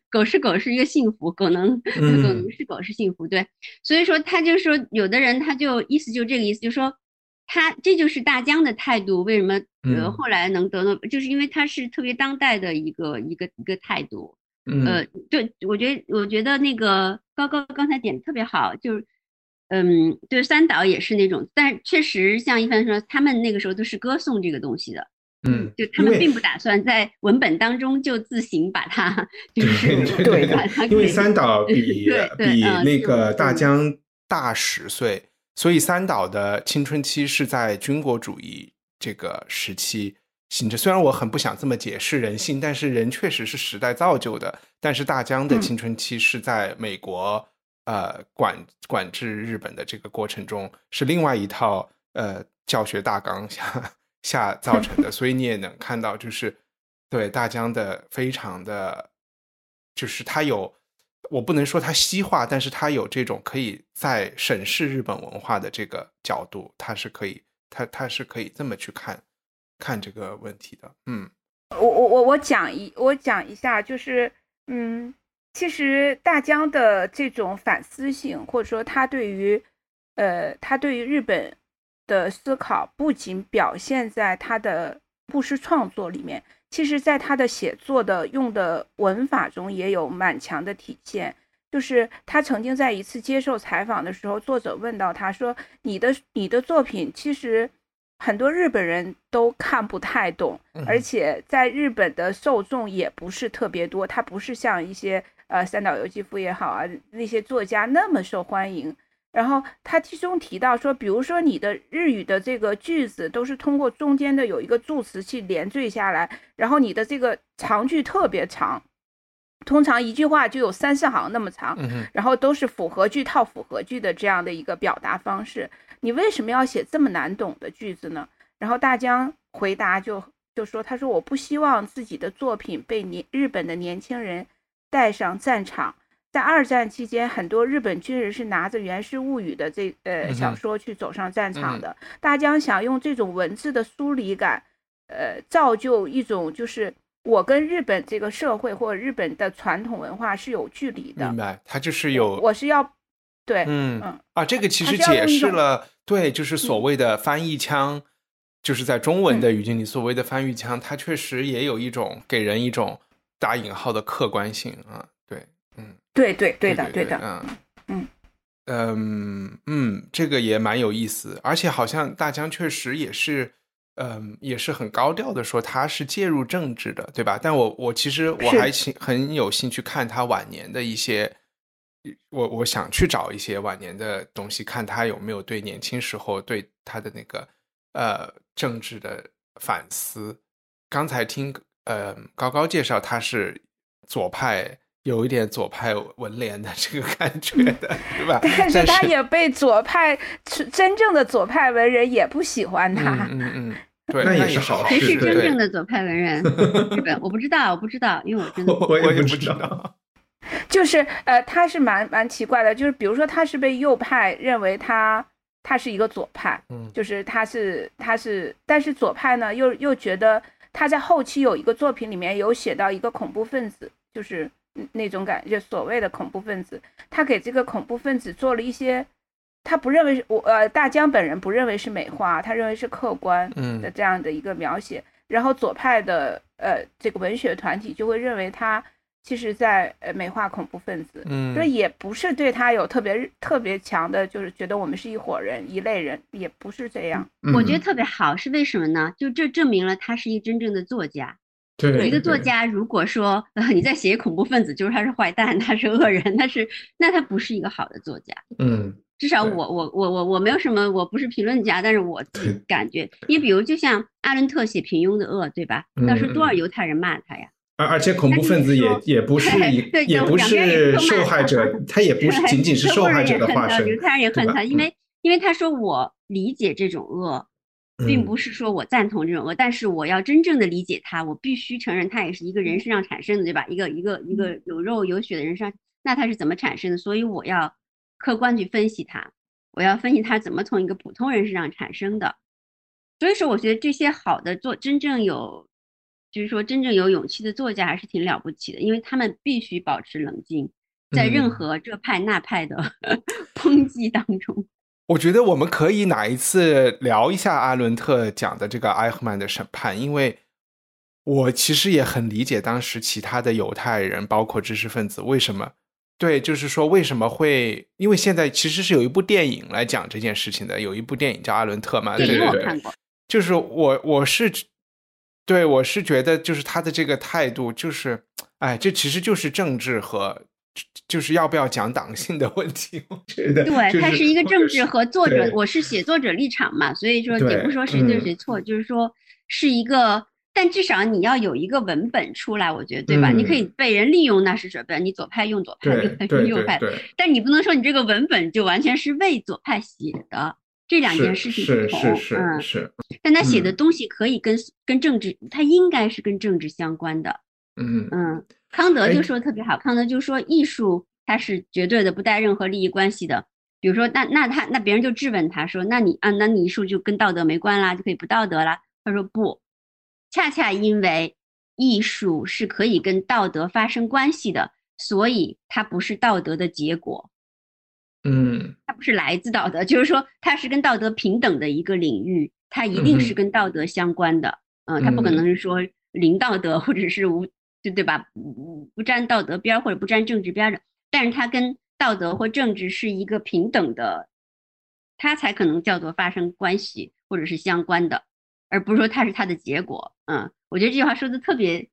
狗是狗是一个幸福，狗能狗能是狗是幸福，对。所以说，他就说，有的人他就意思就这个意思，就说他这就是大江的态度，为什么呃后来能得到，就是因为他是特别当代的一个一个一个态度。呃，对，我觉得我觉得那个高高刚才点的特别好，就是，嗯，对，三岛也是那种，但确实像一帆说，他们那个时候都是歌颂这个东西的，嗯，就他们并不打算在文本当中就自行把它，就是对，因为三岛比比那个大江大十岁，所以三岛的青春期是在军国主义这个时期。性质虽然我很不想这么解释人性，但是人确实是时代造就的。但是大江的青春期是在美国呃管管制日本的这个过程中，是另外一套呃教学大纲下下造成的。所以你也能看到，就是对大江的非常的，就是他有我不能说他西化，但是他有这种可以在审视日本文化的这个角度，他是可以他他是可以这么去看。看这个问题的，嗯，我我我我讲一我讲一下，就是嗯，其实大江的这种反思性，或者说他对于呃他对于日本的思考，不仅表现在他的故事创作里面，其实在他的写作的用的文法中也有蛮强的体现。就是他曾经在一次接受采访的时候，作者问到他说：“你的你的作品其实。”很多日本人都看不太懂，而且在日本的受众也不是特别多，它不是像一些呃三岛由纪夫也好啊那些作家那么受欢迎。然后他其中提到说，比如说你的日语的这个句子都是通过中间的有一个助词去连缀下来，然后你的这个长句特别长，通常一句话就有三四行那么长，然后都是复合句套复合句的这样的一个表达方式。你为什么要写这么难懂的句子呢？然后大江回答就就说：“他说我不希望自己的作品被年日本的年轻人带上战场。在二战期间，很多日本军人是拿着《源氏物语》的这呃小说去走上战场的。大江想用这种文字的疏离感，呃，造就一种就是我跟日本这个社会或者日本的传统文化是有距离的。明白，他就是有我是要。”对，嗯嗯。啊，这个其实解释了，对，就是所谓的翻译腔，就是在中文的语境里，所谓的翻译腔，它确实也有一种给人一种打引号的客观性啊，对，嗯，对对对的对的，嗯。嗯。嗯嗯，这个也蛮有意思，而且好像大江确实也是，嗯，也是很高调的说他是介入政治的，对吧？但我我其实我还兴很有兴趣看他晚年的一些。我我想去找一些晚年的东西，看他有没有对年轻时候对他的那个呃政治的反思。刚才听呃高高介绍他是左派，有一点左派文联的这个感觉的，对吧？但是他也被左派真正的左派文人也不喜欢他。嗯嗯，对，那也是好事。谁是真正的左派文人？日本我不知道，我不知道，因为我真的 我也不知道。就是呃，他是蛮蛮奇怪的，就是比如说他是被右派认为他他是一个左派，嗯，就是他是他是，但是左派呢又又觉得他在后期有一个作品里面有写到一个恐怖分子，就是那种感觉，所谓的恐怖分子，他给这个恐怖分子做了一些，他不认为是我呃大江本人不认为是美化，他认为是客观的这样的一个描写，然后左派的呃这个文学团体就会认为他。其实，在呃美化恐怖分子，嗯，就也不是对他有特别特别强的，就是觉得我们是一伙人、一类人，也不是这样。我觉得特别好，是为什么呢？就这证明了他是一个真正的作家。对，一个作家，如果说你在写恐怖分子，就是他是坏蛋，他是恶人，他是那他不是一个好的作家。嗯，至少我我我我我没有什么，我不是评论家，但是我感觉，你比如就像阿伦特写平庸的恶，对吧？当时多少犹太人骂他呀？而而且恐怖分子也也不是 一也不是受害者，他也不是 仅仅是受害者的化身。犹太人也恨他，因为因为他说我理解这种恶，并不是说我赞同这种恶，但是我要真正的理解他，我必须承认他也是一个人身上产生的，对吧？一个一个一个有肉有血的人上，那他是怎么产生的？所以我要客观去分析他，我要分析他怎么从一个普通人身上产生的。所以说，我觉得这些好的做真正有。就是说，真正有勇气的作家还是挺了不起的，因为他们必须保持冷静，在任何这派那派的 抨击当中。我觉得我们可以哪一次聊一下阿伦特讲的这个埃赫曼的审判，因为我其实也很理解当时其他的犹太人，包括知识分子为什么对，就是说为什么会，因为现在其实是有一部电影来讲这件事情的，有一部电影叫《阿伦特》嘛，对对对，就是我我是。对，我是觉得就是他的这个态度，就是，哎，这其实就是政治和，就是要不要讲党性的问题。我觉得，对他是一个政治和作者，我是写作者立场嘛，所以说也不说谁对谁错，就是说是一个，但至少你要有一个文本出来，我觉得对吧？你可以被人利用，那是准备你左派用左派，右派用右派，但你不能说你这个文本就完全是为左派写的。这两件事情不同，嗯，是，但他写的东西可以跟跟政治，他应该是跟政治相关的，嗯嗯。康德就说特别好，康德就说艺术它是绝对的，不带任何利益关系的。比如说，那那他那别人就质问他说，那你啊，那你艺术就跟道德没关啦，就可以不道德啦？他说不，恰恰因为艺术是可以跟道德发生关系的，所以它不是道德的结果。嗯，它不是来自道德，就是说它是跟道德平等的一个领域，它一定是跟道德相关的。嗯，它不可能是说零道德或者是无，对对吧？不不沾道德边儿或者不沾政治边的，但是它跟道德或政治是一个平等的，它才可能叫做发生关系或者是相关的，而不是说它是它的结果。嗯，我觉得这句话说的特别。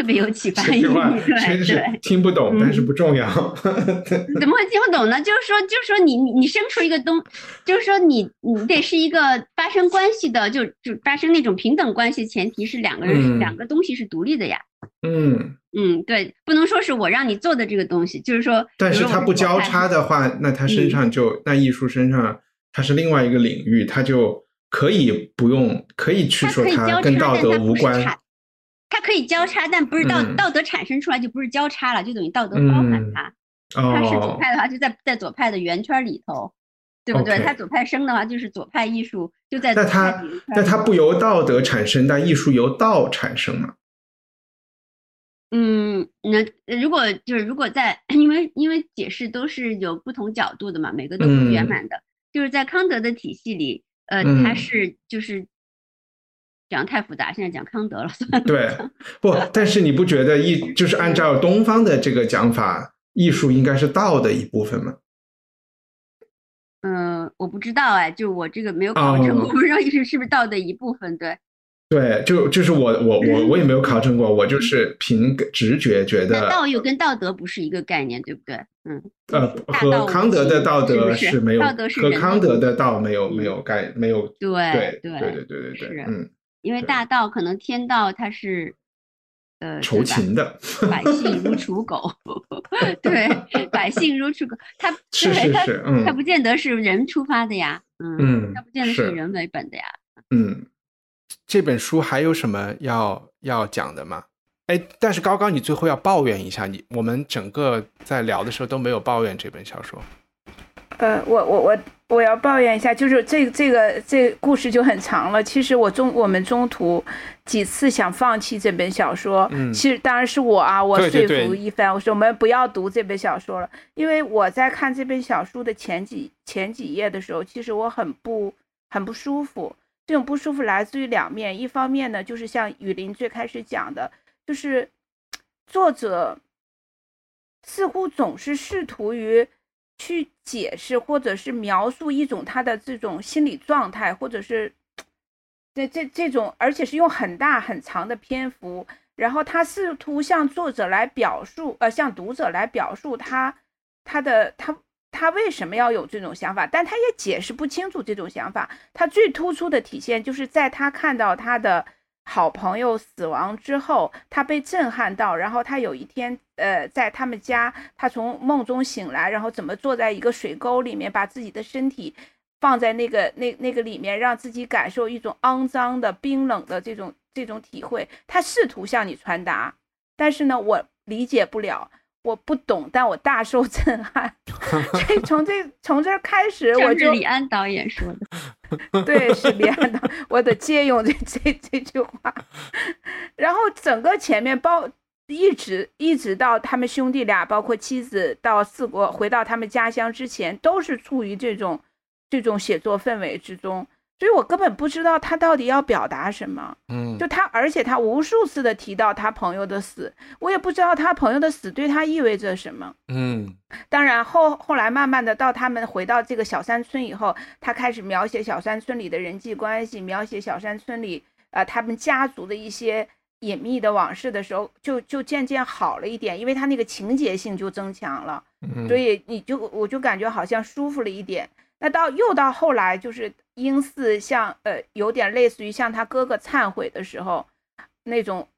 特别有启发意义，对对，听不懂，但是不重要。怎么会听不懂呢？就是说，就是说，你你你生出一个东，就是说，你你得是一个发生关系的，就就发生那种平等关系，前提是两个人两个东西是独立的呀。嗯嗯，对，不能说是我让你做的这个东西，就是说，但是它不交叉的话，那他身上就那艺术身上，它是另外一个领域，它就可以不用，可以去说它跟道德无关。它可以交叉，但不是道道德产生出来就不是交叉了，就等于道德包含它。它是左派的话，就在在左派的圆圈里头，对不对？它左派生的话，就是左派艺术就在。但它但它不由道德产生，但艺术由道产生嘛？嗯，那如果就是如果在，因为因为解释都是有不同角度的嘛，每个都不圆满的。就是在康德的体系里，呃，它是就是。讲太复杂，现在讲康德了，算了。对，不，但是你不觉得艺就是按照东方的这个讲法，艺术应该是道的一部分吗？嗯，我不知道哎，就我这个没有考证过，不知道艺术是不是道的一部分。对，对，就就是我我我我也没有考证过，我就是凭直觉觉得。道又跟道德不是一个概念，对不对？嗯。呃，和康德的道德是没有，道德是和康德的道没有没有概没有。对对对对对对对，嗯。因为大道可能天道它是呃，酬勤的百姓如刍狗，对，百姓如刍狗，他是是是，嗯，他不见得是人出发的呀，嗯，他不见得是人为本的呀，嗯，这本书还有什么要要讲的吗？哎，但是高高，你最后要抱怨一下，你我们整个在聊的时候都没有抱怨这本小说。呃，我我我我要抱怨一下，就是这这个这故事就很长了。其实我中我们中途几次想放弃这本小说，嗯，其实当然是我啊，我说服一番，我说我们不要读这本小说了，因为我在看这本小说的前几前几页的时候，其实我很不很不舒服。这种不舒服来自于两面，一方面呢，就是像雨林最开始讲的，就是作者似乎总是试图于。去解释或者是描述一种他的这种心理状态，或者是这这这种，而且是用很大很长的篇幅，然后他试图向作者来表述，呃，向读者来表述他他的他他为什么要有这种想法，但他也解释不清楚这种想法。他最突出的体现就是在他看到他的。好朋友死亡之后，他被震撼到，然后他有一天，呃，在他们家，他从梦中醒来，然后怎么坐在一个水沟里面，把自己的身体放在那个那那个里面，让自己感受一种肮脏的、冰冷的这种这种体会。他试图向你传达，但是呢，我理解不了。我不懂，但我大受 震撼。所以从这从这开始，我就李安导演说的，对，是李安导，我得借用这这这句话。然后整个前面包一直一直到他们兄弟俩，包括妻子到四国回到他们家乡之前，都是处于这种这种写作氛围之中。所以我根本不知道他到底要表达什么，嗯，就他，而且他无数次的提到他朋友的死，我也不知道他朋友的死对他意味着什么，嗯，当然后后来慢慢的到他们回到这个小山村以后，他开始描写小山村里的人际关系，描写小山村里呃他们家族的一些隐秘的往事的时候，就就渐渐好了一点，因为他那个情节性就增强了，所以你就我就感觉好像舒服了一点。那到又到后来就是。英四像呃有点类似于向他哥哥忏悔的时候，那种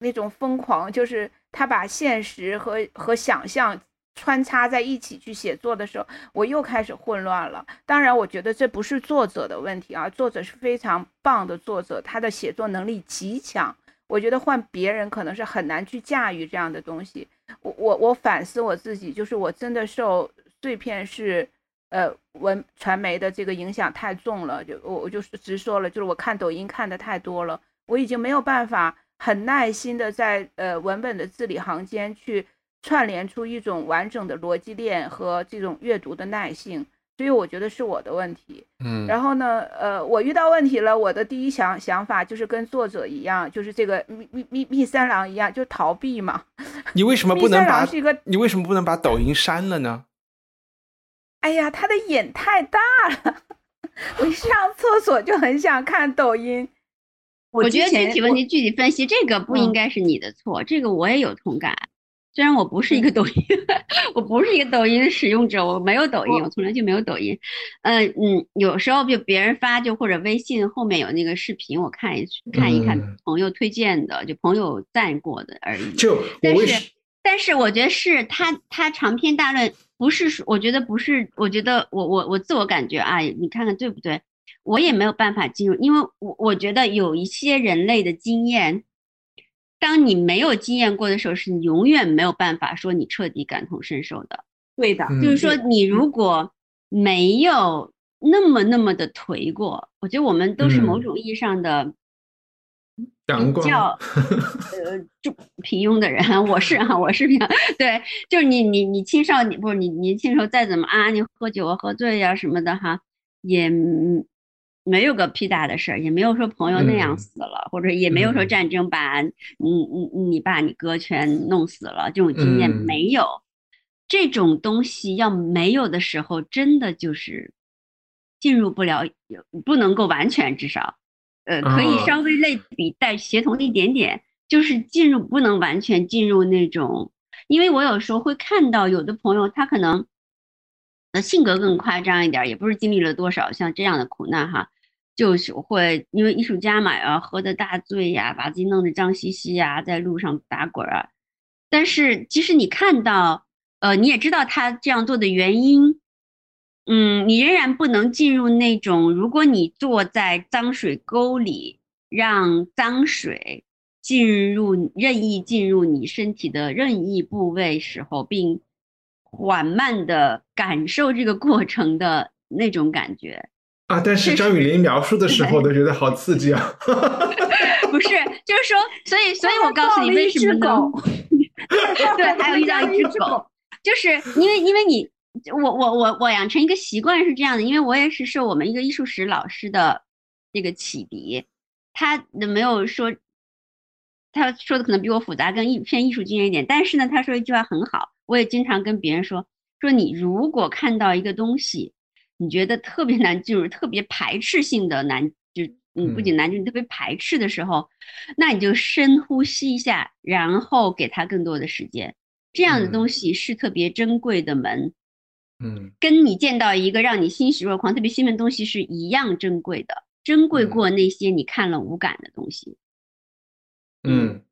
那种疯狂，就是他把现实和和想象穿插在一起去写作的时候，我又开始混乱了。当然，我觉得这不是作者的问题啊，作者是非常棒的作者，他的写作能力极强。我觉得换别人可能是很难去驾驭这样的东西。我我我反思我自己，就是我真的受碎片式。呃，文传媒的这个影响太重了，就我我就直说了，就是我看抖音看的太多了，我已经没有办法很耐心的在呃文本的字里行间去串联出一种完整的逻辑链和这种阅读的耐性，所以我觉得是我的问题。嗯，然后呢，呃，我遇到问题了，我的第一想想法就是跟作者一样，就是这个密密密密三郎一样，就逃避嘛。你为什么不能把？是一个，你为什么不能把抖音删了呢？哎呀，他的眼太大了，我一上厕所就很想看抖音。我觉得具体问题具体分析，这个不应该是你的错，这个我也有同感。虽然我不是一个抖音，我不是一个抖音的使用者，我没有抖音，我从来就没有抖音。嗯嗯，有时候就别人发就或者微信后面有那个视频，我看一看一看，朋友推荐的，就朋友赞过的而已。就但是但是我觉得是他他长篇大论。不是说，我觉得不是，我觉得我我我自我感觉啊，你看看对不对？我也没有办法进入，因为我我觉得有一些人类的经验，当你没有经验过的时候，是你永远没有办法说你彻底感同身受的。对的，就是说你如果没有那么那么的颓过，我觉得我们都是某种意义上的。比较呃，就平庸的人，我是哈，我是平庸对，就是你你你青少年不是你年轻时候再怎么啊，你喝酒啊喝醉呀什么的哈，也没有个屁大的事儿，也没有说朋友那样死了，或者也没有说战争把你你你爸你哥全弄死了，这种经验没有，这种东西要没有的时候，真的就是进入不了，不能够完全至少。呃，可以稍微类比带协同一点点，就是进入不能完全进入那种，因为我有时候会看到有的朋友，他可能，呃，性格更夸张一点，也不是经历了多少像这样的苦难哈，就是会因为艺术家嘛，要喝的大醉呀，把自己弄得脏兮兮呀，在路上打滚啊。但是即使你看到，呃，你也知道他这样做的原因，嗯，你仍然不能进入那种，如果你坐在脏水沟里，让脏水进入任意进入你身体的任意部位时候，并缓慢的感受这个过程的那种感觉。啊！但是张雨林描述的时候，都觉得好刺激啊！不是，就是说，所以，所以我告诉你为什么狗？对，还有遇到一只狗，就是因为，因为你，我，我，我，我养成一个习惯是这样的，因为我也是受我们一个艺术史老师的这个启迪，他没有说，他说的可能比我复杂，更艺偏艺术经验一点，但是呢，他说一句话很好，我也经常跟别人说，说你如果看到一个东西。你觉得特别难 就是，特别排斥性的难，就你，不仅难进入，特别排斥的时候，那你就深呼吸一下，然后给他更多的时间。这样的东西是特别珍贵的门，嗯，跟你见到一个让你欣喜若狂、特别兴奋的东西是一样珍贵的，珍贵过那些你看了无感的东西，嗯。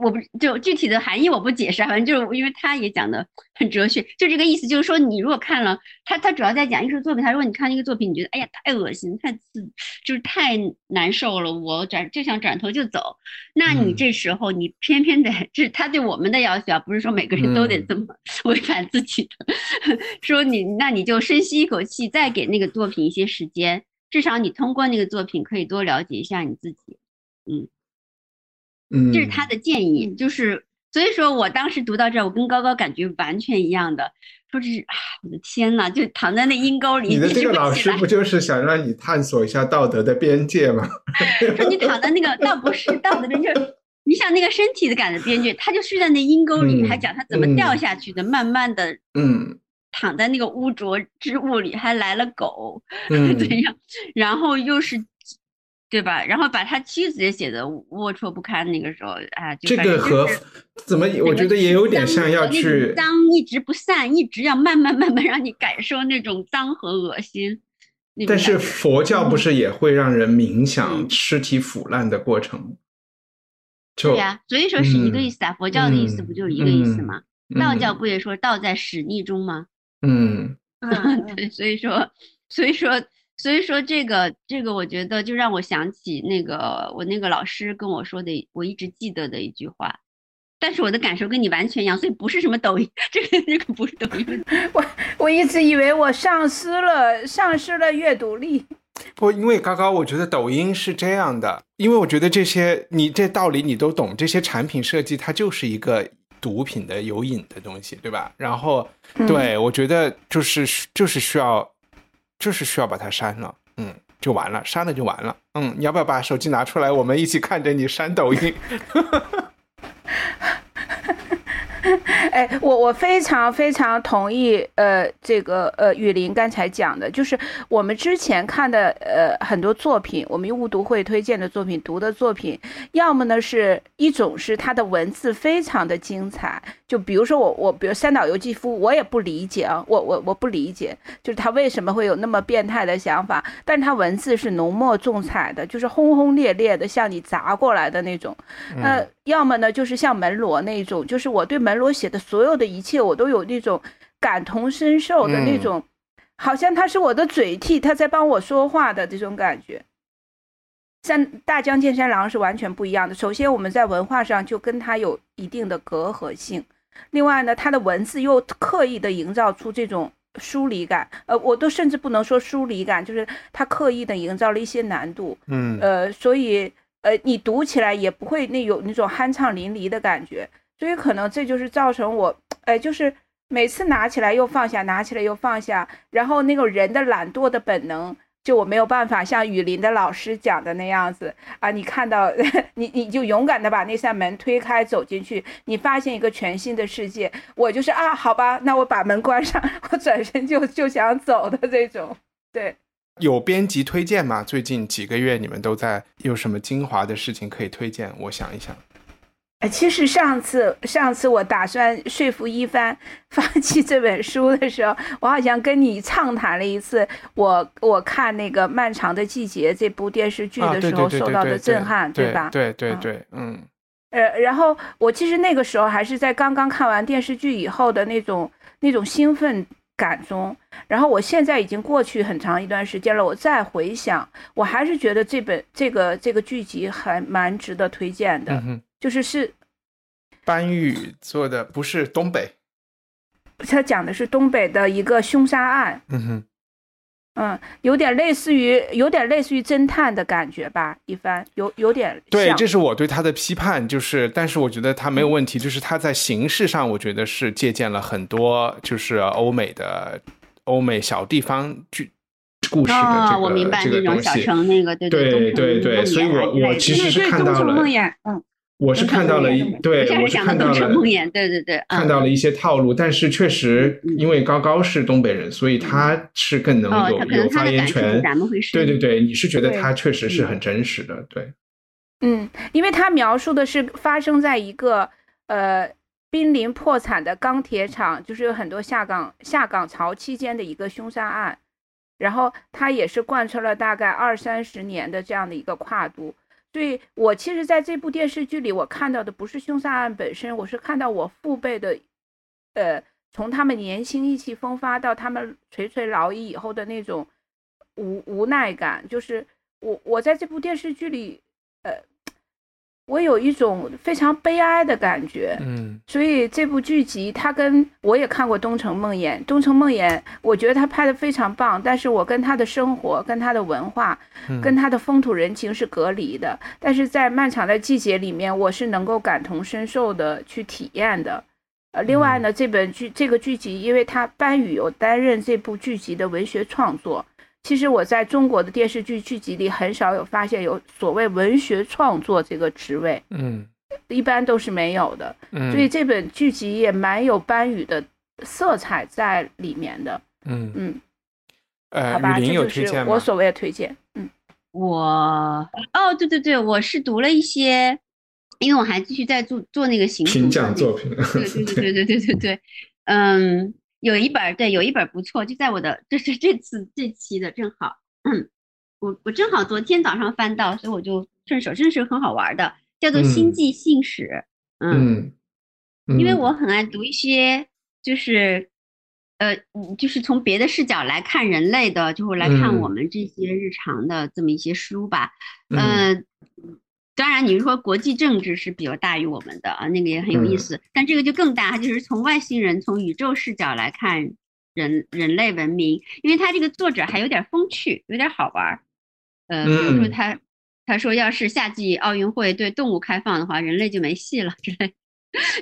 我不就具体的含义我不解释，反正就是因为他也讲的很哲学，就这个意思，就是说你如果看了他，他主要在讲艺术作品。他如果你看一个作品，你觉得哎呀太恶心，太刺，就是太难受了，我转就想转头就走。那你这时候你偏偏得，这是他对我们的要求啊，不是说每个人都得这么违反自己的。说你那你就深吸一口气，再给那个作品一些时间，至少你通过那个作品可以多了解一下你自己，嗯。这是他的建议，就是所以说我当时读到这儿，我跟高高感觉完全一样的，说这是啊，我的天呐，就躺在那阴沟里。你的这个老师不就是想让你探索一下道德的边界吗？说你躺在那个倒不是道德边界，你想那个身体的感的边界，他就睡在那阴沟里，还讲他怎么掉下去的，慢慢的，嗯，躺在那个污浊之物里，还来了狗，怎样？然后又是。对吧？然后把他妻子也写的龌龊不堪。那个时候啊，这个和怎么我觉得也有点像要去脏一直不散，一直要慢慢慢慢让你感受那种脏和恶心。但是佛教不是也会让人冥想尸体腐烂的过程？对呀，所以说是一个意思啊。佛教的意思不就是一个意思吗？道教不也说道在屎溺中吗？嗯，对，所以说，所以说。所以说这个这个，我觉得就让我想起那个我那个老师跟我说的，我一直记得的一句话。但是我的感受跟你完全一样，所以不是什么抖音，这个这个不是抖音。我我一直以为我丧失了丧失了阅读力。不，因为刚刚我觉得抖音是这样的，因为我觉得这些你这道理你都懂，这些产品设计它就是一个毒品的有瘾的东西，对吧？然后对我觉得就是就是需要。就是需要把它删了，嗯，就完了，删了就完了，嗯，你要不要把手机拿出来，我们一起看着你删抖音？哎，我我非常非常同意，呃，这个呃，雨林刚才讲的，就是我们之前看的呃很多作品，我们误读会推荐的作品，读的作品，要么呢是一种是它的文字非常的精彩，就比如说我我比如三岛由纪夫，我也不理解啊，我我我不理解，就是他为什么会有那么变态的想法，但是他文字是浓墨重彩的，就是轰轰烈烈的向你砸过来的那种，呃。要么呢，就是像门罗那种，就是我对门罗写的所有的一切，我都有那种感同身受的那种，好像他是我的嘴替，他在帮我说话的这种感觉。像大江健三郎是完全不一样的。首先，我们在文化上就跟他有一定的隔阂性；另外呢，他的文字又刻意的营造出这种疏离感。呃，我都甚至不能说疏离感，就是他刻意的营造了一些难度。嗯，呃，所以。呃，你读起来也不会那有那种酣畅淋漓的感觉，所以可能这就是造成我，哎，就是每次拿起来又放下，拿起来又放下，然后那种人的懒惰的本能，就我没有办法像雨林的老师讲的那样子啊，你看到 你你就勇敢的把那扇门推开走进去，你发现一个全新的世界，我就是啊，好吧，那我把门关上，我转身就就想走的这种，对。有编辑推荐吗？最近几个月你们都在有什么精华的事情可以推荐？我想一想。其实上次上次我打算说服一帆 放弃这本书的时候，我好像跟你畅谈了一次我我看那个《漫长的季节》这部电视剧的时候受到的震撼，对吧？对对对，嗯。呃，然后我其实那个时候还是在刚刚看完电视剧以后的那种那种兴奋感中，然后我现在已经过去很长一段时间了，我再回想，我还是觉得这本这个这个剧集还蛮值得推荐的。就是是，班宇做的不是东北，他讲的是东北的一个凶杀案。嗯哼，嗯，有点类似于有点类似于侦探的感觉吧，一番有有点对，这是我对他的批判，就是但是我觉得他没有问题，就是他在形式上，我觉得是借鉴了很多就是欧美的欧美小地方剧故事的这个这个东西，对对对对，所以我我其实是看到了，嗯。我是看到了一对，我是看到了对对对，看到了一些套路，但是确实因为高高是东北人，所以他是更能有有发言权。对对对，你是觉得他确实是很真实的，对。嗯，因为他描述的是发生在一个呃濒临破产的钢铁厂，就是有很多下岗下岗潮期间的一个凶杀案，然后他也是贯穿了大概二三十年的这样的一个跨度。对我其实，在这部电视剧里，我看到的不是凶杀案本身，我是看到我父辈的，呃，从他们年轻意气风发到他们垂垂老矣以后的那种无无奈感，就是我我在这部电视剧里，我有一种非常悲哀的感觉，嗯，所以这部剧集，它跟我也看过《东城梦魇》，《东城梦魇》，我觉得他拍的非常棒，但是我跟他的生活、跟他的文化、跟他的风土人情是隔离的。但是在漫长的季节里面，我是能够感同身受的去体验的。呃，另外呢，这本剧这个剧集，因为他班宇有担任这部剧集的文学创作。其实我在中国的电视剧剧集里很少有发现有所谓文学创作这个职位，嗯，一般都是没有的，嗯，所以这本剧集也蛮有班宇的色彩在里面的，嗯。嗯，呃，好吧，这就是我所谓的推荐，嗯，我哦，对对对，我是读了一些，因为我还继续在做做那个行评讲作品，对对。对对 对对对，嗯。有一本对，有一本不错，就在我的这是这次这期的正好，我我正好昨天早上翻到，所以我就顺手，真的是很好玩的，叫做《星际信使》。嗯，因为我很爱读一些，就是呃，就是从别的视角来看人类的，就会来看我们这些日常的这么一些书吧。嗯。当然，你说国际政治是比较大于我们的啊，那个也很有意思。但这个就更大，就是从外星人、从宇宙视角来看人人类文明，因为他这个作者还有点风趣，有点好玩儿。呃，比如说他他说，要是夏季奥运会对动物开放的话，人类就没戏了之类。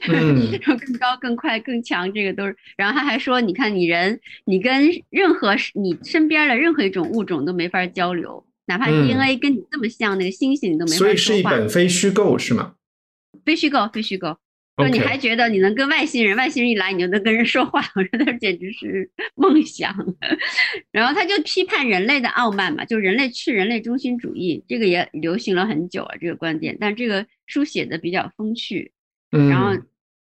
嗯，说更高、更快、更强，这个都是。然后他还说，你看你人，你跟任何你身边的任何一种物种都没法交流。哪怕 DNA 跟你这么像，那个猩猩你都没法说话。所以是一本非虚构是吗？非虚构，非虚构。就你还觉得你能跟外星人，外星人一来你就能跟人说话，我觉得简直是 梦想。然后他就批判人类的傲慢嘛，就人类去人类中心主义，这个也流行了很久啊，这个观点。但这个书写的比较风趣。嗯。然后，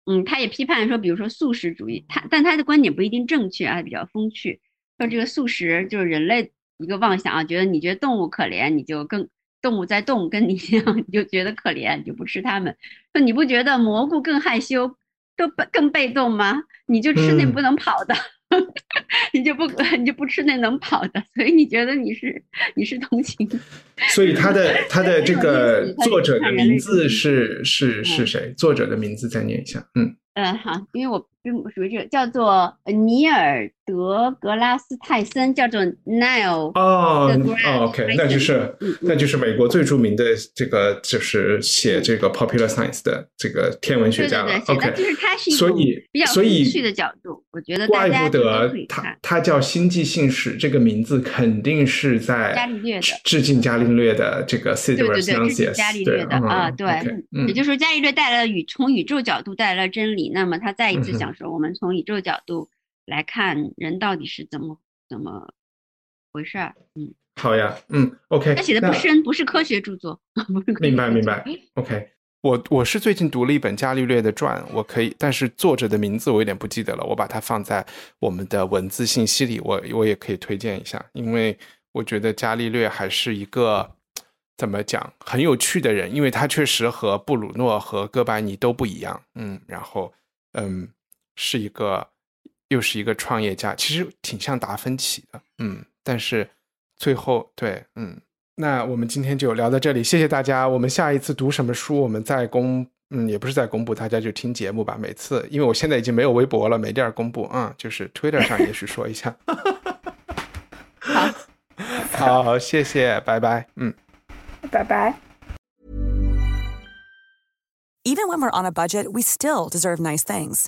嗯，他也批判说，比如说素食主义，他但他的观点不一定正确啊，比较风趣。说这个素食就是人类。一个妄想啊，觉得你觉得动物可怜，你就更动物在动，跟你一样，你就觉得可怜，你就不吃它们。那你不觉得蘑菇更害羞，都更被动吗？你就吃那不能跑的，你就不你就不吃那能跑的，所以你觉得你是你是同情。所以他的他的这个作者的名字是是是谁？作者的名字再念一下，嗯。嗯，好，因为我属于这，叫做尼尔德格拉斯泰森，叫做 Nile。哦，OK，那就是那就是美国最著名的这个就是写这个 popular science 的这个天文学家了。OK，就是他是所以比较所以的角度，我觉得怪不得他他叫星际信使这个名字肯定是在伽利略的致敬伽利略的这个 c i d r u s c e 伽利略的啊，对，也就是说伽利略带来了宇从宇宙角度带来了真理。那么他再一次想说，我们从宇宙角度来看人到底是怎么怎么回事儿？嗯，好呀，嗯，OK。他写的不深，不是科学著作，明白明白。OK，我我是最近读了一本伽利略的传，我可以，但是作者的名字我有点不记得了，我把它放在我们的文字信息里，我我也可以推荐一下，因为我觉得伽利略还是一个怎么讲很有趣的人，因为他确实和布鲁诺和哥白尼都不一样，嗯，然后嗯是一个又是一个创业家，其实挺像达芬奇的，嗯，但是最后对，嗯。那我们今天就聊到这里，谢谢大家。我们下一次读什么书，我们再公，嗯，也不是在公布，大家就听节目吧。每次，因为我现在已经没有微博了，没地儿公布啊，就是 Twitter 上也许说一下。好，好，谢谢，拜拜，嗯，拜拜。Even when we're on a budget, we still deserve nice things.